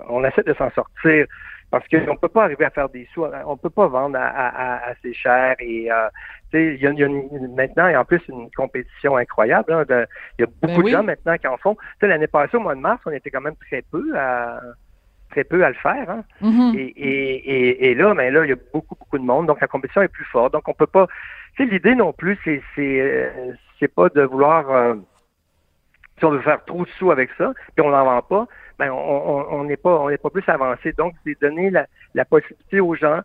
on essaie de s'en sortir parce qu'on peut pas arriver à faire des sous, on peut pas vendre à, à, assez cher et euh, il y a, y a une, maintenant et en plus une compétition incroyable. Hein, il y a beaucoup Ben de oui. gens maintenant qui en font. Tu sais, L'année passée, au mois de mars, on était quand même très peu à très peu à le faire. Hein. Mhm. Et, et, et, et là, ben là, il y a beaucoup, beaucoup de monde, donc la compétition est plus forte. Donc on peut pas. Tu sais, l'idée non plus, c'est c'est euh, c'est pas de vouloir euh, si on veut faire trop de sous avec ça, puis on n'en vend pas, ben on n'est pas pas plus avancé. Donc c'est donner la, la possibilité aux gens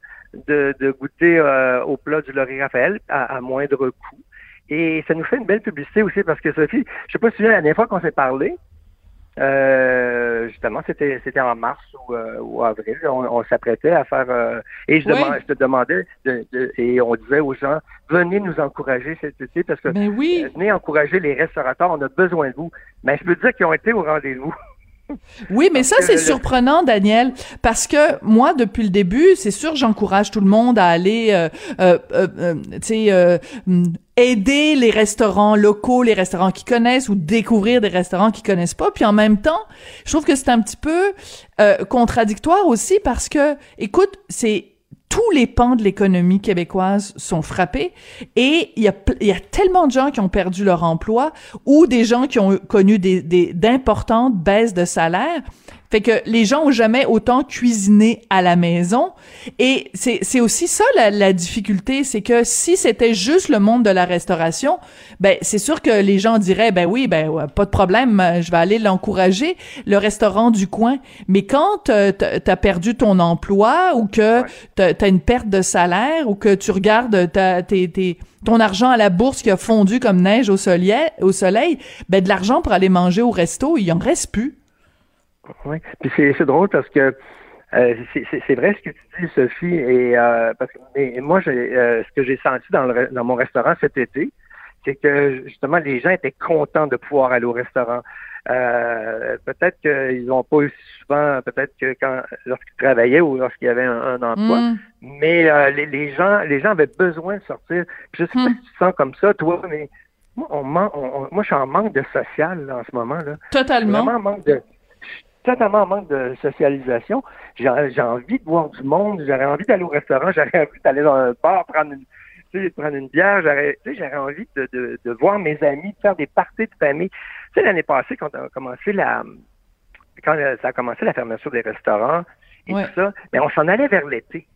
de, de goûter euh, au plat du Laurie Raphaël à, à moindre coût. Et ça nous fait une belle publicité aussi parce que Sophie, je sais pas si tu la dernière fois qu'on s'est parlé, euh, justement, c'était c'était en mars ou, euh, ou avril. On, on s'apprêtait à faire euh, et je, Oui. demandais- je te demandais de, de- et on disait aux gens venez nous encourager cet été parce que Ben oui. euh, venez encourager les restaurateurs, on a besoin de vous. Mais je peux dire qu'ils ont été au rendez-vous. Oui, mais ça, c'est surprenant, Daniel, parce que moi, depuis le début, c'est sûr, j'encourage tout le monde à aller, euh, euh, euh, euh, tu sais, euh, hum, aider les restaurants locaux, les restaurants qui connaissent, ou découvrir des restaurants qui connaissent pas. Puis en même temps, je trouve que c'est un petit peu euh, contradictoire aussi, parce que, écoute, c'est tous les pans de l'économie québécoise sont frappés et il y a, y a tellement de gens qui ont perdu leur emploi ou des gens qui ont connu des, des, d'importantes baisses de salaire. Fait que les gens ont jamais autant cuisiné à la maison. Et c'est, c'est aussi ça la, la difficulté, c'est que si c'était juste le monde de la restauration, ben c'est sûr que les gens diraient ben oui, ben ouais, pas de problème, je vais aller l'encourager, le restaurant du coin. Mais quand euh, t'as perdu ton emploi ou que t'as t'as une perte de salaire ou que tu regardes ta, tes, tes- ton argent à la bourse qui a fondu comme neige au soleil, au soleil, ben de l'argent pour aller manger au resto, il en reste plus. Oui. Puis c'est c'est drôle parce que euh, c'est- c'est c'est vrai ce que tu dis, Sophie, et euh, parce que mais moi, j'ai euh, ce que j'ai senti dans, le, dans mon restaurant cet été, c'est que justement les gens étaient contents de pouvoir aller au restaurant. Euh, peut-être qu'ils n'ont pas eu souvent, peut-être que quand lorsqu'ils travaillaient ou lorsqu'il y avait un, un emploi, Mm. mais euh, les, les gens les gens avaient besoin de sortir. Puis je sais pas Hmm. si tu te sens comme ça, toi, mais moi, on, on- on- moi je suis en manque de social là, en ce moment. là Totalement. vraiment en manque de totalement en manque de socialisation. J'ai j'ai envie de voir du monde, j'aurais envie d'aller au restaurant, j'aurais envie d'aller dans un bar prendre une prendre une bière, j'aurais j'aurais envie de, de, de voir mes amis, de faire des parties de famille. Tu sais, l'année passée, quand on a commencé la quand euh, ça a commencé la fermeture des restaurants et Ouais. tout ça, mais on s'en allait vers l'été.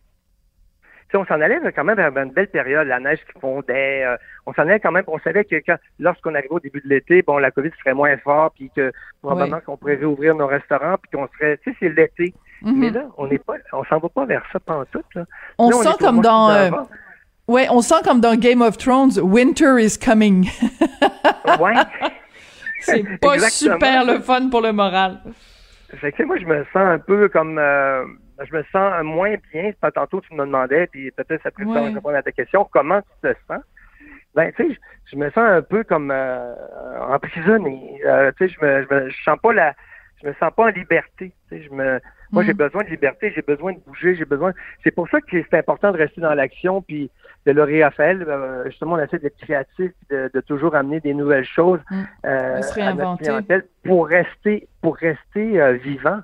Tu sais, on s'en allait quand même vers une belle période, la neige qui fondait. euh, on s'en allait quand même, on savait que lorsqu'on arrivait au début de l'été, bon, la COVID serait moins fort, puis que probablement qu'on pourrait réouvrir nos restaurants, puis qu'on serait, tu sais, c'est l'été. Mhm. Mais là, on n'est pas, on s'en va pas vers ça pantoute, là. on Là, sent comme dans euh, ouais, on sent comme dans Game of Thrones, Winter is coming. Ouais. C'est pas Exactement. super le fun pour le moral. Fait que, tu sais, moi, je me sens un peu comme, euh, je me sens moins bien. Tantôt, tu me demandais, puis peut-être ça peut Ouais. répondre à ta question, comment tu te sens? Ben, tu sais, je, je me sens un peu comme euh, emprisonné. Euh, tu sais, je me, je me, je sens pas la, je me sens pas en liberté. Tu sais, je me, moi, j'ai besoin de liberté, j'ai besoin de bouger, j'ai besoin. C'est pour ça que c'est important de rester dans l'action, puis de Laurie Raphaël, euh, justement, on essaie d'être créatif, de, de toujours amener des nouvelles choses Mm. euh, à notre réinventer. clientèle pour rester, pour rester euh, vivant.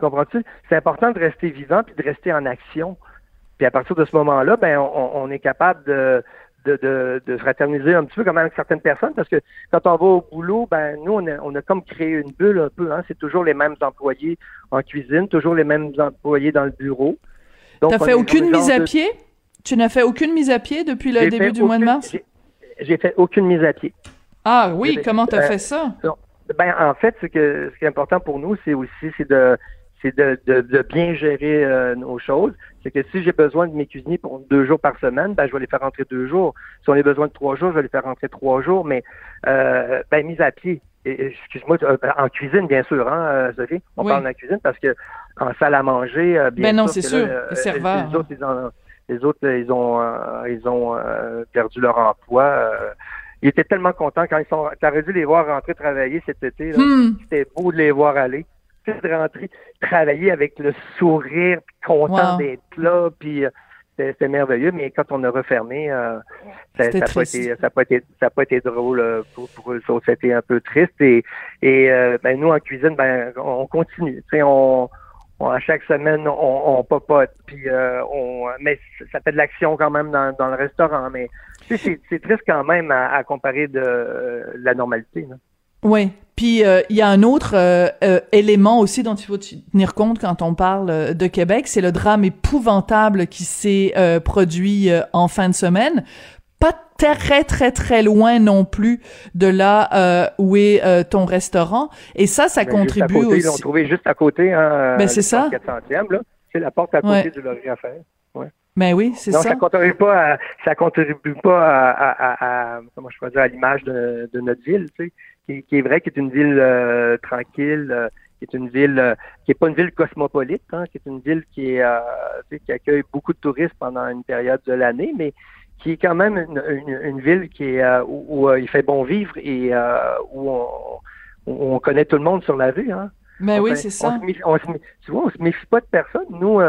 Tu comprends-tu? C'est important de rester vivant puis de rester en action. Puis à partir de ce moment-là, ben on, on est capable de, de, de, de fraterniser un petit peu comme avec certaines personnes parce que quand on va au boulot, ben nous on a, on a comme créé une bulle un peu. Hein? C'est toujours les mêmes employés en cuisine, toujours les mêmes employés dans le bureau. T'as on fait aucune mise à de- pied? Tu n'as fait aucune mise à pied depuis le début du mois de mars? j'ai- fait aucune mise à pied. Ah oui, comment t'as euh, fait ça? Ben, en fait, ce, que, ce qui est important pour nous, c'est aussi c'est de c'est de, de, de bien gérer euh, nos choses. C'est que si j'ai besoin de mes cuisiniers pour deux jours par semaine, ben je vais les faire rentrer deux jours. Si on a besoin de trois jours, je vais les faire rentrer trois jours. Mais euh, ben mise à pied. Excuse-moi, euh, en cuisine, bien sûr, hein, euh, Sophie. On Oui. parle de la cuisine parce que en salle à manger, euh, bien Ben non, sûr c'est sûr, là, les serveurs. Les autres, ils ont, les autres, ils ont, ils ont perdu leur emploi. ils étaient tellement contents quand ils sont. T'aurais dû les voir rentrer travailler cet été. Là. Hmm. C'était beau de les voir aller. De rentrer, travailler avec le sourire, puis content Wow. d'être là, puis euh, c'était merveilleux, mais quand on a refermé, euh, ça n'a pas, pas, été, ça pas été drôle euh, pour, pour eux autres. C'était un peu triste. Et, et euh, ben, nous, en cuisine, ben, on continue. On, on, à chaque semaine, on, on popote. Puis, on, mais ça fait de l'action quand même dans, dans le restaurant. Mais c'est triste quand même à, comparer de la normalité. Là. Oui. Puis euh, il y a un autre euh, euh, élément aussi dont il faut tenir compte quand on parle de Québec, c'est le drame épouvantable qui s'est produit en fin de semaine. Pas très très très loin non plus de là où est ton restaurant. Et ça, ça ben, contribue côté, aussi. Ils l'ont trouvé juste à côté. Hein, ben c'est ça. C'est la porte à côté du Laurier Raphaël. Ouais. Ben oui, c'est ça. ça contribue pas à, ça contribue pas à, à, à comment je peux dire à l'image de, de, notre ville, tu sais qui, est vrai, qui est une ville euh, tranquille, euh, qui est une ville euh, qui est pas une ville cosmopolite, hein, qui est une ville qui est qui accueille beaucoup de touristes pendant une période de l'année, mais qui est quand même une, ville qui est où, il fait bon vivre et où on, connaît tout le monde sur la rue. Hein. Mais oui, c'est ça. On se, tu vois, on se méfie pas de personne. Nous,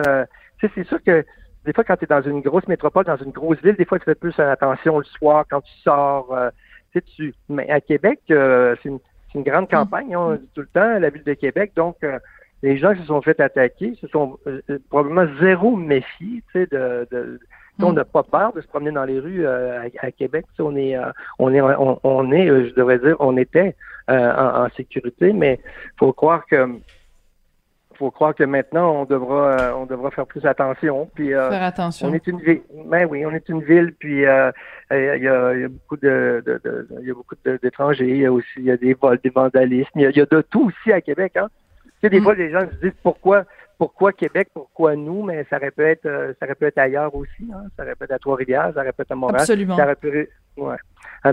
c'est sûr que des fois, quand tu es dans une grosse métropole, dans une grosse ville, des fois, tu fais plus attention le soir quand tu sors Mais à Québec, euh, c'est une, grande mm. campagne, on dit tout le temps, la ville de Québec. Donc, euh, les gens qui se sont fait attaquer se sont euh, probablement zéro méfiés, tu sais, de, de on mm. n'a pas peur de se promener dans les rues à, Québec. On est, on est, on, est, je devrais dire, on était en, sécurité, mais faut croire que faut croire que maintenant on devra euh, on devra faire plus attention. Puis euh, faire attention. On est une ville. Ben oui, on est une ville. Puis euh, il y, a, y, a, beaucoup de, de, de il y a beaucoup d'étrangers. Il y a aussi il y a des vols, des vandalismes. Il y a, de tout aussi à Québec. Hein. Tu sais, des mm. fois les gens se disent pourquoi pourquoi Québec, pourquoi nous, mais ça aurait pu être ça aurait pu être ailleurs aussi. Hein. Ça aurait pu être à Trois-Rivières, ça aurait pu être à Montréal. Absolument. Ça ouais.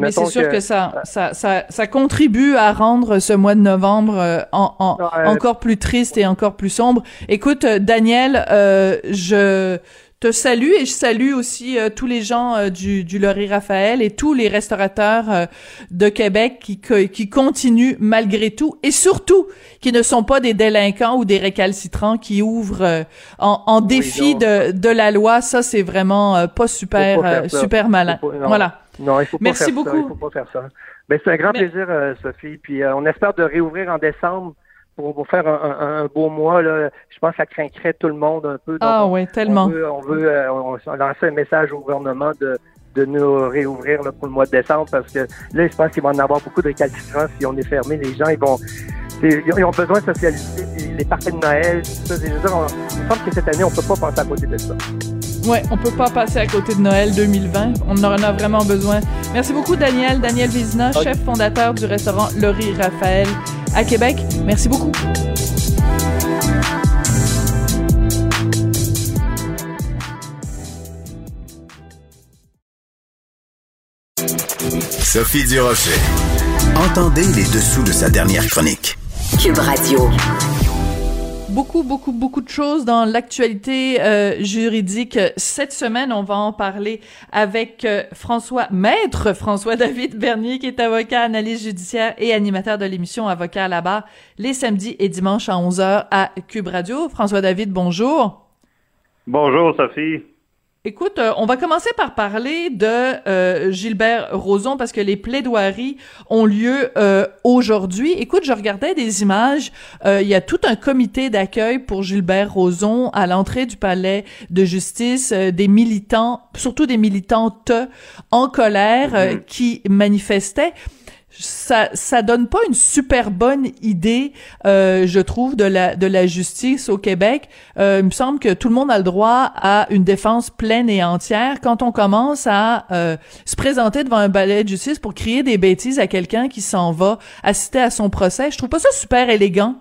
Mais c'est sûr que, ça, ça, ça, ça, contribue à rendre ce mois de novembre euh, en, en, encore plus triste et encore plus sombre. Écoute, euh, Daniel, euh, je te salue et je salue aussi tous les gens du, du Laurier Raphaël et tous les restaurateurs de Québec qui, qui continuent malgré tout et surtout qui ne sont pas des délinquants ou des récalcitrants qui ouvrent en, en défi de, de la loi. Ça, c'est vraiment pas super, super malin. voilà. Non, il faut pas faire beaucoup. Ça. Il faut pas faire ça. Ben, c'est un grand plaisir, euh, Sophie. Puis euh, on espère de réouvrir en décembre pour, faire un, beau mois. Là. Je pense que ça craindrait tout le monde un peu. ah oui, tellement. On veut, on veut euh, on, lancer un message au gouvernement de, de nous réouvrir là, pour le mois de décembre parce que là, je pense qu'il va en avoir beaucoup de récalcitrants si on est fermé. Les gens, ils vont ils ont besoin de socialiser, les parties de Noël, tout ça. Je veux dire, on, il me semble que cette année, on peut pas passer à côté de ça. Ouais, on peut pas passer à côté de Noël 2020. On en a vraiment besoin. Merci beaucoup, Daniel. Daniel Vézina, chef fondateur du restaurant Laurie Raphaël à Québec. Merci beaucoup. Sophie Durocher. Entendez les dessous de sa dernière chronique. Cube Radio beaucoup, beaucoup, beaucoup de choses dans l'actualité euh, juridique. Cette semaine, on va en parler avec euh, François, maître François-David Bernier, qui est avocat, analyste judiciaire et animateur de l'émission Avocat à la barre, les samedis et dimanches à 11h à Cube Radio. François-David, bonjour. Bonjour, Sophie. Écoute, euh, on va commencer par parler de euh, Gilbert Rozon parce que les plaidoiries ont lieu euh, aujourd'hui. Écoute, je regardais des images. Il y a tout un comité d'accueil pour Gilbert Rozon à l'entrée du palais de justice. des militants, surtout des militantes en colère mm-hmm. qui manifestaient ça ça donne pas une super bonne idée euh, je trouve de la de la justice au Québec. Euh, il me semble que tout le monde a le droit à une défense pleine et entière. Quand on commence à euh, se présenter devant un balai de justice pour crier des bêtises à quelqu'un qui s'en va assister à son procès je trouve pas ça super élégant.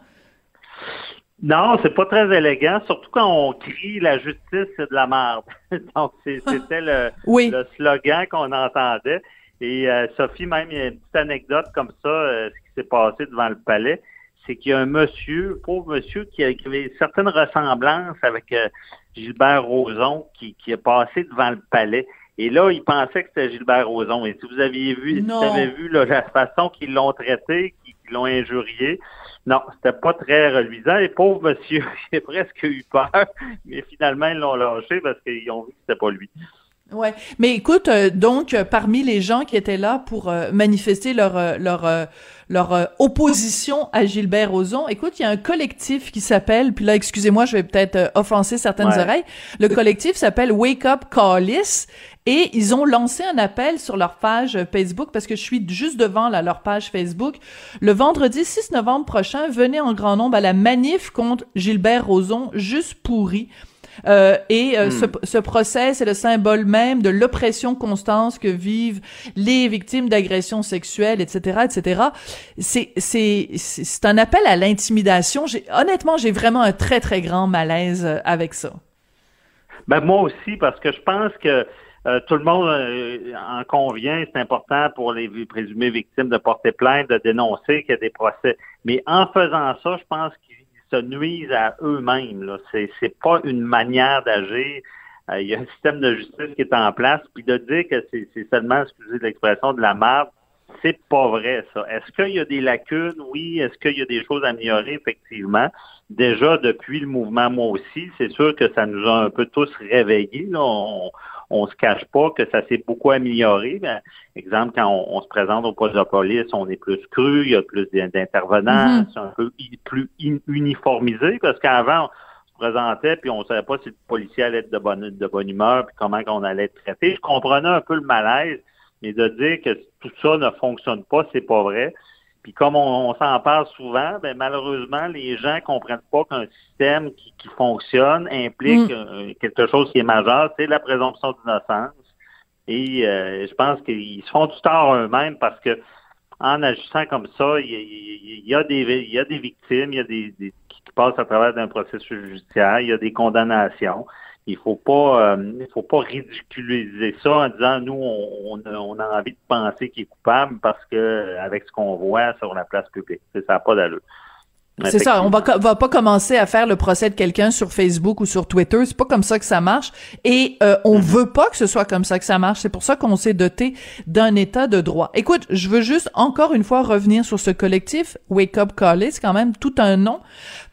Non, c'est pas très élégant, surtout quand on crie la justice c'est de la merde. Donc c'était le, le slogan qu'on entendait. Et euh, Sophie, même, il y a une petite anecdote comme ça, euh, ce qui s'est passé devant le palais, c'est qu'il y a un monsieur, pauvre monsieur, qui, a, qui avait certaines ressemblances avec euh, Gilbert Rozon, qui, qui est passé devant le palais. Et là, il pensait que c'était Gilbert Rozon. Et si vous aviez vu, si vous avez vu la façon qu'ils l'ont traité, qu'ils l'ont injurié, non, c'était pas très reluisant. Et pauvre monsieur, il a presque eu peur, mais finalement, ils l'ont lâché parce qu'ils ont vu que c'était pas lui. Ouais, mais écoute, euh, donc euh, parmi les gens qui étaient là pour euh, manifester leur leur leur opposition à Gilbert Rozon, écoute, il y a un collectif qui s'appelle, puis là, excusez-moi, je vais peut-être offenser certaines oreilles. Le collectif s'appelle Wake Up Callis et ils ont lancé un appel sur leur page Facebook parce que je suis juste devant là, leur page Facebook. Le vendredi 6 novembre prochain, venez en grand nombre à la manif contre Gilbert Rozon, juste pourri. Euh, et euh, ce, hmm. ce, procès, c'est le symbole même de l'oppression constante que vivent les victimes d'agressions sexuelles, etc., etc. C'est c'est c'est un appel à l'intimidation. Honnêtement, j'ai vraiment un très très grand malaise euh, avec ça. Ben moi aussi, parce que je pense que tout le monde en convient, c'est important pour les présumées victimes de porter plainte, de dénoncer qu'il y a des procès. Mais en faisant ça, je pense qu'il se nuisent à eux-mêmes. C'est, c'est pas une manière d'agir. Euh, il y a un système de justice qui est en place, puis de dire que c'est, seulement, excusez l'expression, de la merde, c'est pas vrai, ça. Est-ce qu'il y a des lacunes? Oui. Est-ce qu'il y a des choses à améliorer? Effectivement. Déjà, depuis le mouvement Moi aussi, c'est sûr que ça nous a un peu tous réveillés. On se cache pas que ça s'est beaucoup amélioré. Ben, exemple, quand on, se présente au poste de police, on est plus cru, il y a plus d'intervenants, mm-hmm. c'est un peu plus uniformisé parce qu'avant, on se présentait puis on savait pas si le policier allait être de bonne, de bonne humeur puis comment on allait être traité. Je comprenais un peu le malaise, mais de dire que tout ça ne fonctionne pas, c'est pas vrai. Puis comme on, s'en parle souvent, ben malheureusement, les gens comprennent pas qu'un système qui, fonctionne implique mm. quelque chose qui est majeur, c'est la présomption d'innocence. Et euh, je pense qu'ils se font du tort eux-mêmes parce que en agissant comme ça, il y, a, des il y a des victimes, il y a des, des qui passent à travers d'un processus judiciaire, il y a des condamnations il faut pas euh, il faut pas ridiculiser ça en disant nous on, on, a envie de penser qu'il est coupable parce que avec ce qu'on voit sur la place publique. Ça n'a pas d'allure. C'est ça, on va, va pas commencer à faire le procès de quelqu'un sur Facebook ou sur Twitter, c'est pas comme ça que ça marche. Et euh, on mm-hmm. veut pas que ce soit comme ça que ça marche, c'est pour ça qu'on s'est doté d'un état de droit. Écoute, je veux juste encore une fois revenir sur ce collectif Wake Up Call, c'est quand même tout un nom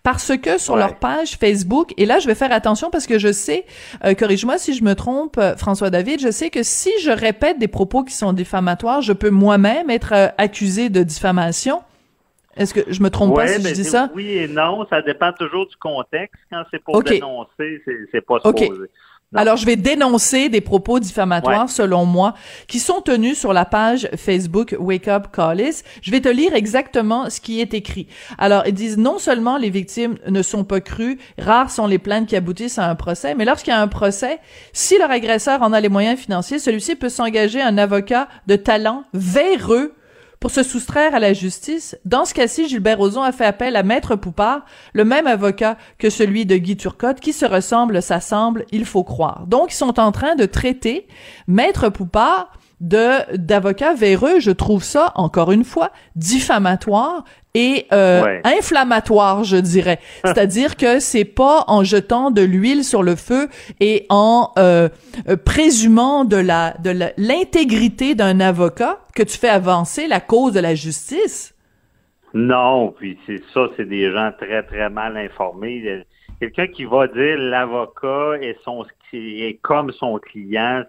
parce que sur leur page Facebook, et là je vais faire attention parce que je sais, euh, corrige-moi si je me trompe, euh, François David, je sais que si je répète des propos qui sont diffamatoires, je peux moi-même être euh, accusé de diffamation. Est-ce que je me trompe pas si je ben, dis ça? Oui et non, ça dépend toujours du contexte. Quand c'est pour dénoncer, c'est pas supposé. Alors, je vais dénoncer des propos diffamatoires, selon moi, qui sont tenus sur la page Facebook Wake Up Callis. Je vais te lire exactement ce qui est écrit. Alors, ils disent non seulement les victimes ne sont pas crues, rares sont les plaintes qui aboutissent à un procès, mais lorsqu'il y a un procès, si leur agresseur en a les moyens financiers, celui-ci peut s'engager un avocat de talent véreux pour se soustraire à la justice, dans ce cas-ci, Gilbert Rozon a fait appel à Maître Poupard, le même avocat que celui de Guy Turcotte, qui se ressemble, s'assemble, il faut croire. Donc, ils sont en train de traiter Maître Poupard de d'avocats véreux, je trouve ça encore une fois diffamatoire et euh, inflammatoire, je dirais. C'est-à-dire que c'est pas en jetant de l'huile sur le feu et en euh, euh, présumant de la de l'intégrité d'un avocat que tu fais avancer la cause de la justice. Non, puis c'est ça, c'est des gens très très mal informés. Quelqu'un qui va dire l'avocat est son est comme son client,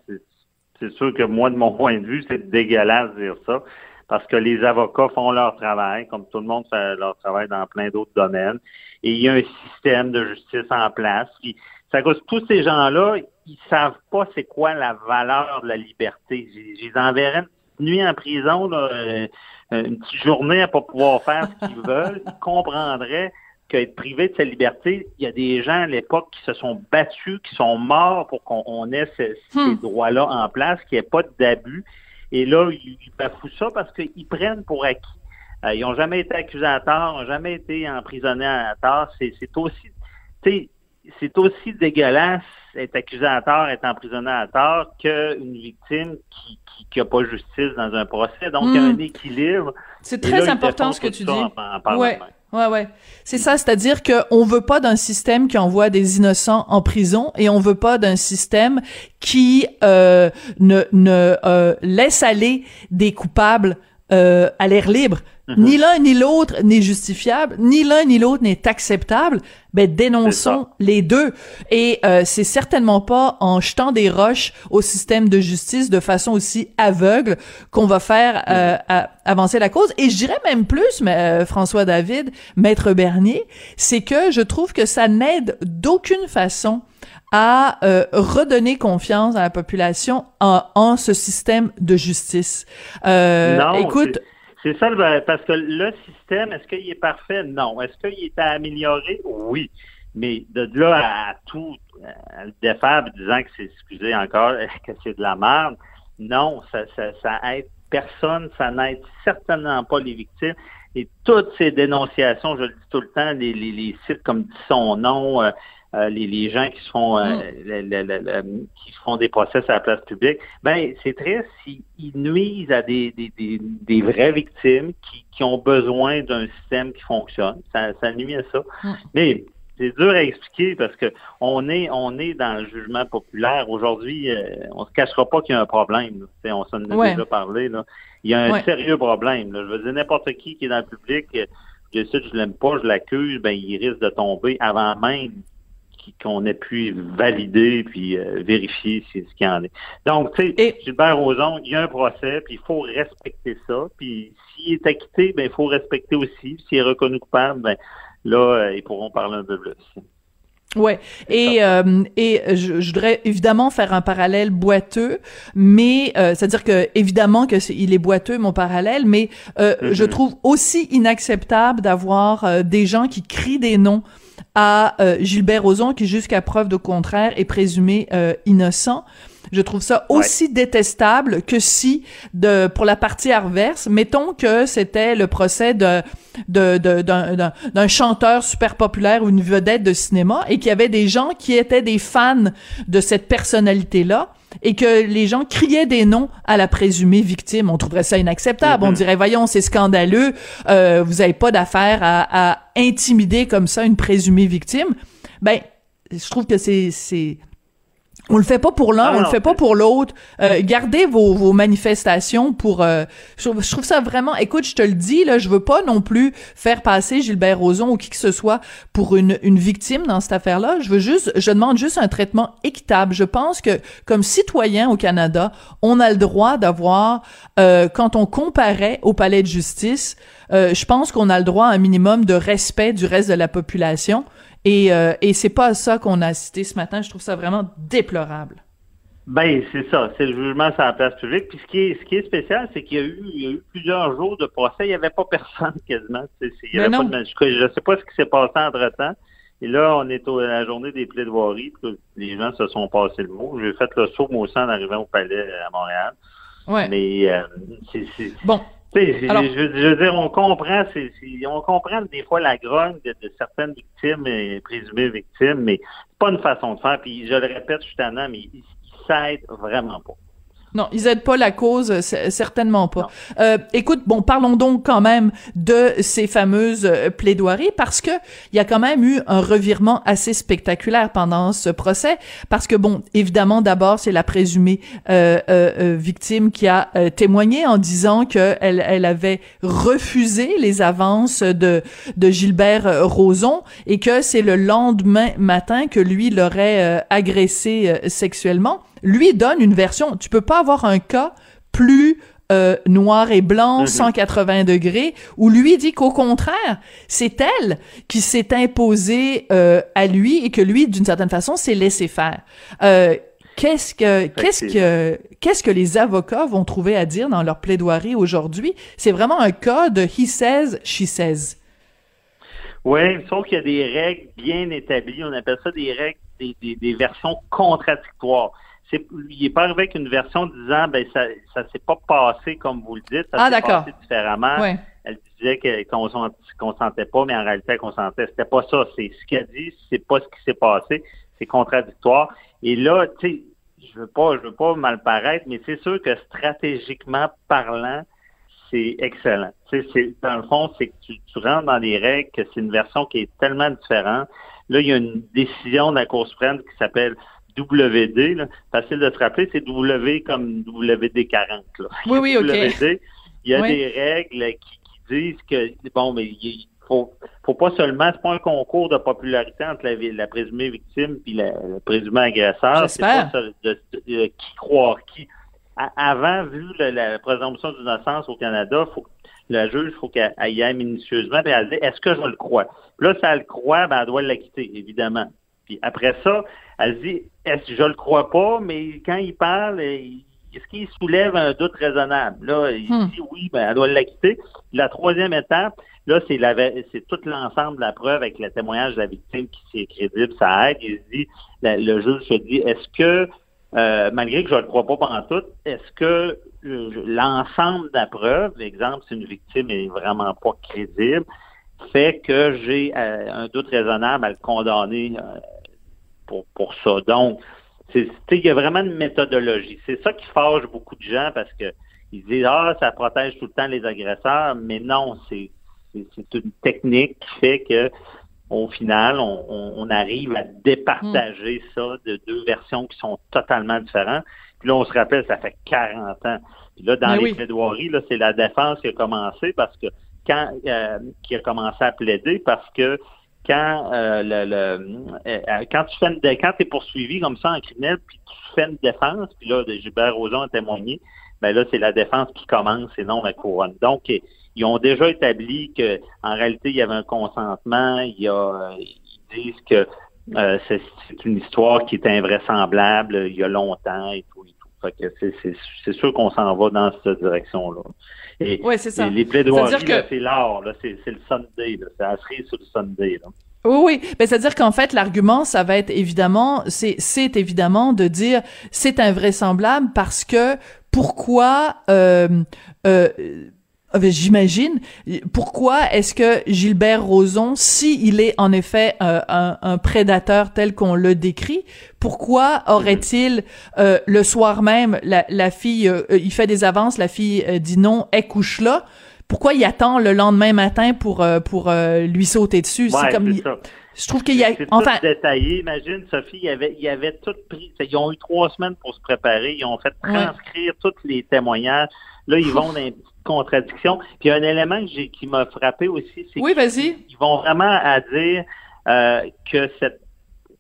c'est sûr que moi de mon point de vue, c'est dégueulasse de dire ça parce que les avocats font leur travail, comme tout le monde fait leur travail dans plein d'autres domaines. Et il y a un système de justice en place. Puis, ça cause tous ces gens-là, ils savent pas c'est quoi la valeur de la liberté. Ils enverrais une nuit en prison, euh, une petite journée à pas pouvoir faire ce qu'ils veulent. Ils comprendraient qu'être privé de sa liberté, il y a des gens à l'époque qui se sont battus, qui sont morts pour qu'on ait ces hmm. droits-là en place, qu'il n'y ait pas d'abus. Et là, ils, bafouent ça parce qu'ils prennent pour acquis. Euh, ils n'ont jamais été accusés à tort, n'ont jamais été emprisonnés à tort. C'est aussi, c'est aussi dégueulasse être accusé à tort, être emprisonné à tort, qu'une victime qui n'a qui, pas justice dans un procès. Donc, il y a hmm. un équilibre. C'est très important ce que tu dis. ouais. Ouais, ouais. C'est ça, c'est-à-dire qu'on veut pas d'un système qui envoie des innocents en prison et on veut pas d'un système qui euh, ne, ne euh, laisse aller des coupables euh, à l'air libre. Mhm. Ni l'un ni l'autre n'est justifiable, ni l'un ni l'autre n'est acceptable. Ben dénonçons les deux. Et euh, c'est certainement pas en jetant des roches au système de justice de façon aussi aveugle qu'on va faire euh, mhm. avancer la cause. Et je dirais même plus, mais, euh, François David, maître Bernier, c'est que je trouve que ça n'aide d'aucune façon à euh, redonner confiance à la population en, en ce système de justice. Euh, non, écoute, c'est ça, parce que le système, est-ce qu'il est parfait? Non. Est-ce qu'il est à améliorer? Oui. Mais de là à tout à le défaire, disant que c'est, excusez encore, que c'est de la merde, non, ça, ça, ça aide personne, ça n'aide certainement pas les victimes. Et toutes ces dénonciations, je le dis tout le temps, les, les, les sites comme dit son nom, euh, euh, les, gens qui font euh, mm. qui font des procès à la place publique, ben c'est très s'ils nuisent à des, des, des, vraies victimes qui, qui ont besoin d'un système qui fonctionne. Ça, ça nuit à ça. Mm. Mais c'est dur à expliquer parce que on est on est dans le jugement populaire aujourd'hui. Euh, on se cachera pas qu'il y a un problème. On s'en a déjà parlé. Là. Il y a un sérieux problème. Je veux dire n'importe qui qui est dans le public, je sais je l'aime pas, je l'accuse, ben il risque de tomber avant même qu'on ait pu valider puis euh, vérifier ce qu'il y en est. Donc, tu sais, Gilbert Rozon, il y a un procès, puis il faut respecter ça. Puis s'il est acquitté, ben il faut respecter aussi. S'il est reconnu coupable, ben là, euh, ils pourront parler un peu plus. Ouais, et euh, et je, je, voudrais évidemment faire un parallèle boiteux, mais c'est-à-dire que évidemment que est, il est boiteux mon parallèle, mais je mm-hmm. trouve aussi inacceptable d'avoir des gens qui crient des noms à euh, Gilbert Rozon, qui jusqu'à preuve de contraire est présumé euh, innocent. Je trouve ça aussi détestable que si, de, pour la partie adverse, mettons que c'était le procès de, de, d'un, d'un chanteur super populaire ou une vedette de cinéma et qu'il y avait des gens qui étaient des fans de cette personnalité-là et que les gens criaient des noms à la présumée victime. On trouverait ça inacceptable. On mm-hmm. dirait, voyons, c'est scandaleux, euh, vous avez pas d'affaire à, à, intimider comme ça une présumée victime. Ben, je trouve que c'est c'est on le fait pas pour l'un, ah on le fait pas pour l'autre. Euh, gardez vos, vos manifestations pour. Euh, je, trouve ça vraiment. Écoute, je te le dis là, je veux pas non plus faire passer Gilbert Rozon ou qui que ce soit pour une, une victime dans cette affaire-là. Je veux juste, je demande juste un traitement équitable. Je pense que comme citoyen au Canada, on a le droit d'avoir, euh, quand on comparait au palais de justice, euh, je pense qu'on a le droit à un minimum de respect du reste de la population. Et, euh, et c'est pas ça qu'on a cité ce matin. Je trouve ça vraiment déplorable. Ben, c'est ça. C'est le jugement sur la place publique. Puis ce qui est, ce qui est spécial, c'est qu'il y a eu, il y a eu plusieurs jours de procès. Il n'y avait pas personne quasiment. Il y avait pas de Je ne sais pas ce qui s'est passé entre-temps. Et là, on est à la journée des plaidoiries. les gens se sont passés le mot. J'ai fait le saut, moi aussi, en arrivant au palais à Montréal. Ouais. Mais euh, c'est... Bon, je, veux dire, on comprend, on comprend des fois la grogne de, certaines victimes et présumées victimes, mais c'est pas une façon de faire. Puis je le répète, je suis tannant, mais ils, ils s'aident vraiment pas. Non, ils aident pas la cause, certainement pas. Euh, écoute, bon, parlons donc quand même de ces fameuses euh, plaidoiries parce que il y a quand même eu un revirement assez spectaculaire pendant ce procès parce que bon, évidemment, d'abord c'est la présumée euh, euh, victime qui a témoigné en disant que elle, elle avait refusé les avances de de Gilbert Rozon et que c'est le lendemain matin que lui l'aurait agressé sexuellement lui donne une version. Tu peux pas avoir un cas plus euh, noir et blanc, 180 mhm. degrés, où lui dit qu'au contraire, c'est elle qui s'est imposée euh, à lui et que lui, d'une certaine façon, s'est laissé faire. Euh, qu'est-ce que qu'est-ce que qu'est-ce que les avocats vont trouver à dire dans leur plaidoirie aujourd'hui? C'est vraiment un cas de he says, she says. Oui, sauf qu'il y a des règles bien établies. On appelle ça des règles, des, des, des versions contradictoires c'est, il est pas arrivé avec une version disant ben ça ça s'est pas passé comme vous le dites, ça ah, s'est passé différemment. Elle disait qu'on consentait pas, mais en réalité elle consentait. C'était pas ça. C'est ce qu'elle dit, c'est pas ce qui s'est passé. C'est contradictoire. Et là, tu sais, je veux pas, je veux pas mal paraître, mais c'est sûr que stratégiquement parlant, c'est excellent. Tu sais, dans le fond, c'est que tu, tu rentres dans des règles que c'est une version qui est tellement différente. Là, il y a une décision de la Cour suprême qui s'appelle WD, là, facile de se rappeler, c'est W comme WD40. Là. Oui, oui, OK. WD, il y a des règles qui, disent que, bon, mais il faut, faut pas seulement, c'est pas un concours de popularité entre la, la présumée victime puis le présumé agresseur. C'est pas de, de, qui croire qui. avant, vu la, présomption d'innocence au Canada, faut la juge, il faut qu'elle y aille minutieusement, et elle dit est-ce que je le crois? Puis là, si elle le croit, ben, elle doit l'acquitter, évidemment. Puis après ça, elle dit est-ce que je le crois pas, mais quand il parle, est-ce qu'il soulève un doute raisonnable? Là, il hmm. dit oui, ben, elle doit l'acquitter. La troisième étape, là, c'est c'est tout l'ensemble de la preuve avec le témoignage de la victime qui est crédible, ça aide. Il dit, le juge se dit, est-ce que, euh, malgré que je ne le crois pas pendant tout, est-ce que l'ensemble de la preuve, l'exemple, si une victime est vraiment pas crédible, fait que j'ai euh, un doute raisonnable à le condamner euh, pour, pour ça. Donc, il y a vraiment une méthodologie. C'est ça qui fâche beaucoup de gens parce que ils disent Ah, ça protège tout le temps les agresseurs, mais non, c'est une technique qui fait que au final, on, arrive à départager hmm. ça de deux versions qui sont totalement différentes. Puis là, on se rappelle, ça fait 40 ans. Puis là, dans les plaidoiries, là, c'est la défense qui a commencé parce que quand euh, qui a commencé à plaider parce que quand euh, le, euh, quand tu fais une, quand es poursuivi comme ça en criminel, puis tu fais une défense, puis là, Gilbert Rozon a témoigné, ben là, c'est la défense qui commence et non la couronne. Donc, ils ont déjà établi que en réalité, il y avait un consentement, il y a, ils disent que euh, c'est une histoire qui est invraisemblable il y a longtemps et tout et tout. C'est sûr qu'on s'en va dans cette direction-là. Et, c'est ça. les plaidoiries, que... c'est l'art, c'est le Sunday, c'est la cerise sur le Sunday. Là. Oui, oui. Ben, c'est-à-dire qu'en fait, l'argument, ça va être évidemment, c'est, c'est évidemment de dire c'est invraisemblable parce que pourquoi euh, euh, j'imagine. Pourquoi est-ce que Gilbert Rozon, si il est en effet euh, un, prédateur tel qu'on le décrit, pourquoi aurait-il euh, le soir même la, fille, euh, il fait des avances, la fille dit non, elle couche là. Pourquoi il attend le lendemain matin pour pour lui sauter dessus? C'est comme je trouve qu'il y a enfin tout détaillé. Imagine Sophie, il avait il avait tout pris. Ils ont eu trois semaines pour se préparer. Ils ont fait transcrire tous les témoignages. Là, ils vont dans contradiction. Puis il y a un élément qui m'a frappé aussi, c'est oui, qu'ils vont vraiment à dire euh, que cette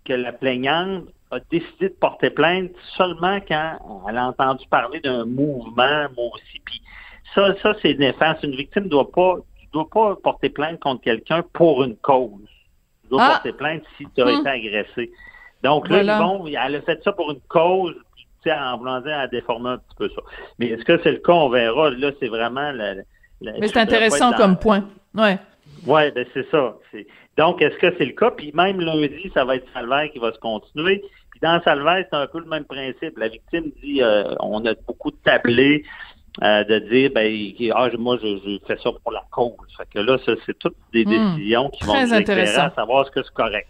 que la plaignante a décidé de porter plainte seulement quand elle a entendu parler d'un mouvement, moi aussi. Puis ça, ça c'est néfaste. Une victime ne doit pas, doit pas porter plainte contre quelqu'un pour une cause. Tu dois ah! porter plainte si tu as hum. été agressé. Donc là, ils vont, elle a fait ça pour une cause, en voulant dire, à déformer un petit peu ça. Mais est-ce que c'est le cas? On verra. Là, c'est vraiment... La, Mais c'est intéressant comme point. Ouais. Oui, ben c'est ça. Donc, est-ce que c'est le cas? Puis même lundi, ça va être Salvaire qui va se continuer. Puis dans Salvaire, c'est un peu le même principe. La victime dit euh, on a beaucoup de tablés euh, de dire ben ah, moi je, fais ça pour la cause. Fait que là, c'est toutes des hmm. décisions qui vont nous éclairer à savoir ce que c'est correct.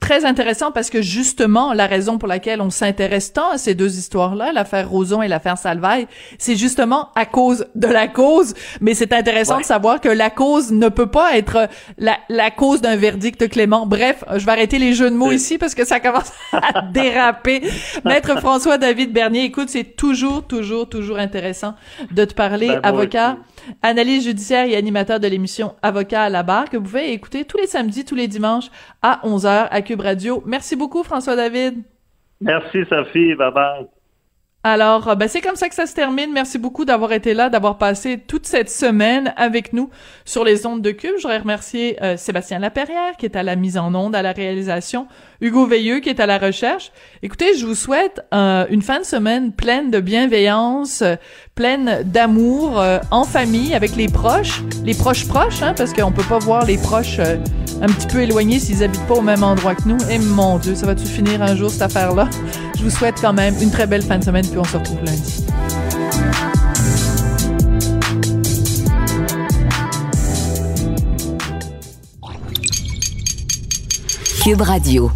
Très intéressant parce que justement, la raison pour laquelle on s'intéresse tant à ces deux histoires-là, l'affaire Roson et l'affaire Salvaille, c'est justement à cause de la cause. Mais c'est intéressant de savoir que la cause ne peut pas être la, la cause d'un verdict clément. Bref, je vais arrêter les jeux de mots ici parce que ça commence à déraper. Maître François-David Bernier, écoute, c'est toujours, toujours, toujours intéressant de te parler, ben, avocat, analyse judiciaire et animateur de l'émission Avocat à la barre que vous pouvez écouter tous les samedis, tous les dimanches à 11h à Cube Radio. Merci beaucoup, François-David. Merci, Sophie. Bye-bye. Alors, euh, ben, c'est comme ça que ça se termine. Merci beaucoup d'avoir été là, d'avoir passé toute cette semaine avec nous sur les ondes de Cube. Je voudrais remercier euh, Sébastien Laperrière qui est à la mise en onde, à la réalisation, Hugo Veilleux qui est à la recherche. Écoutez, je vous souhaite euh, une fin de semaine pleine de bienveillance, pleine d'amour, en famille, avec les proches, les proches proches, hein, parce qu'on peut pas voir les proches un petit peu éloignés s'ils habitent pas au même endroit que nous. Et mon Dieu, ça va-tu finir un jour cette affaire-là? Je vous souhaite quand même une très belle fin de semaine, puis on se retrouve lundi. Cube Radio.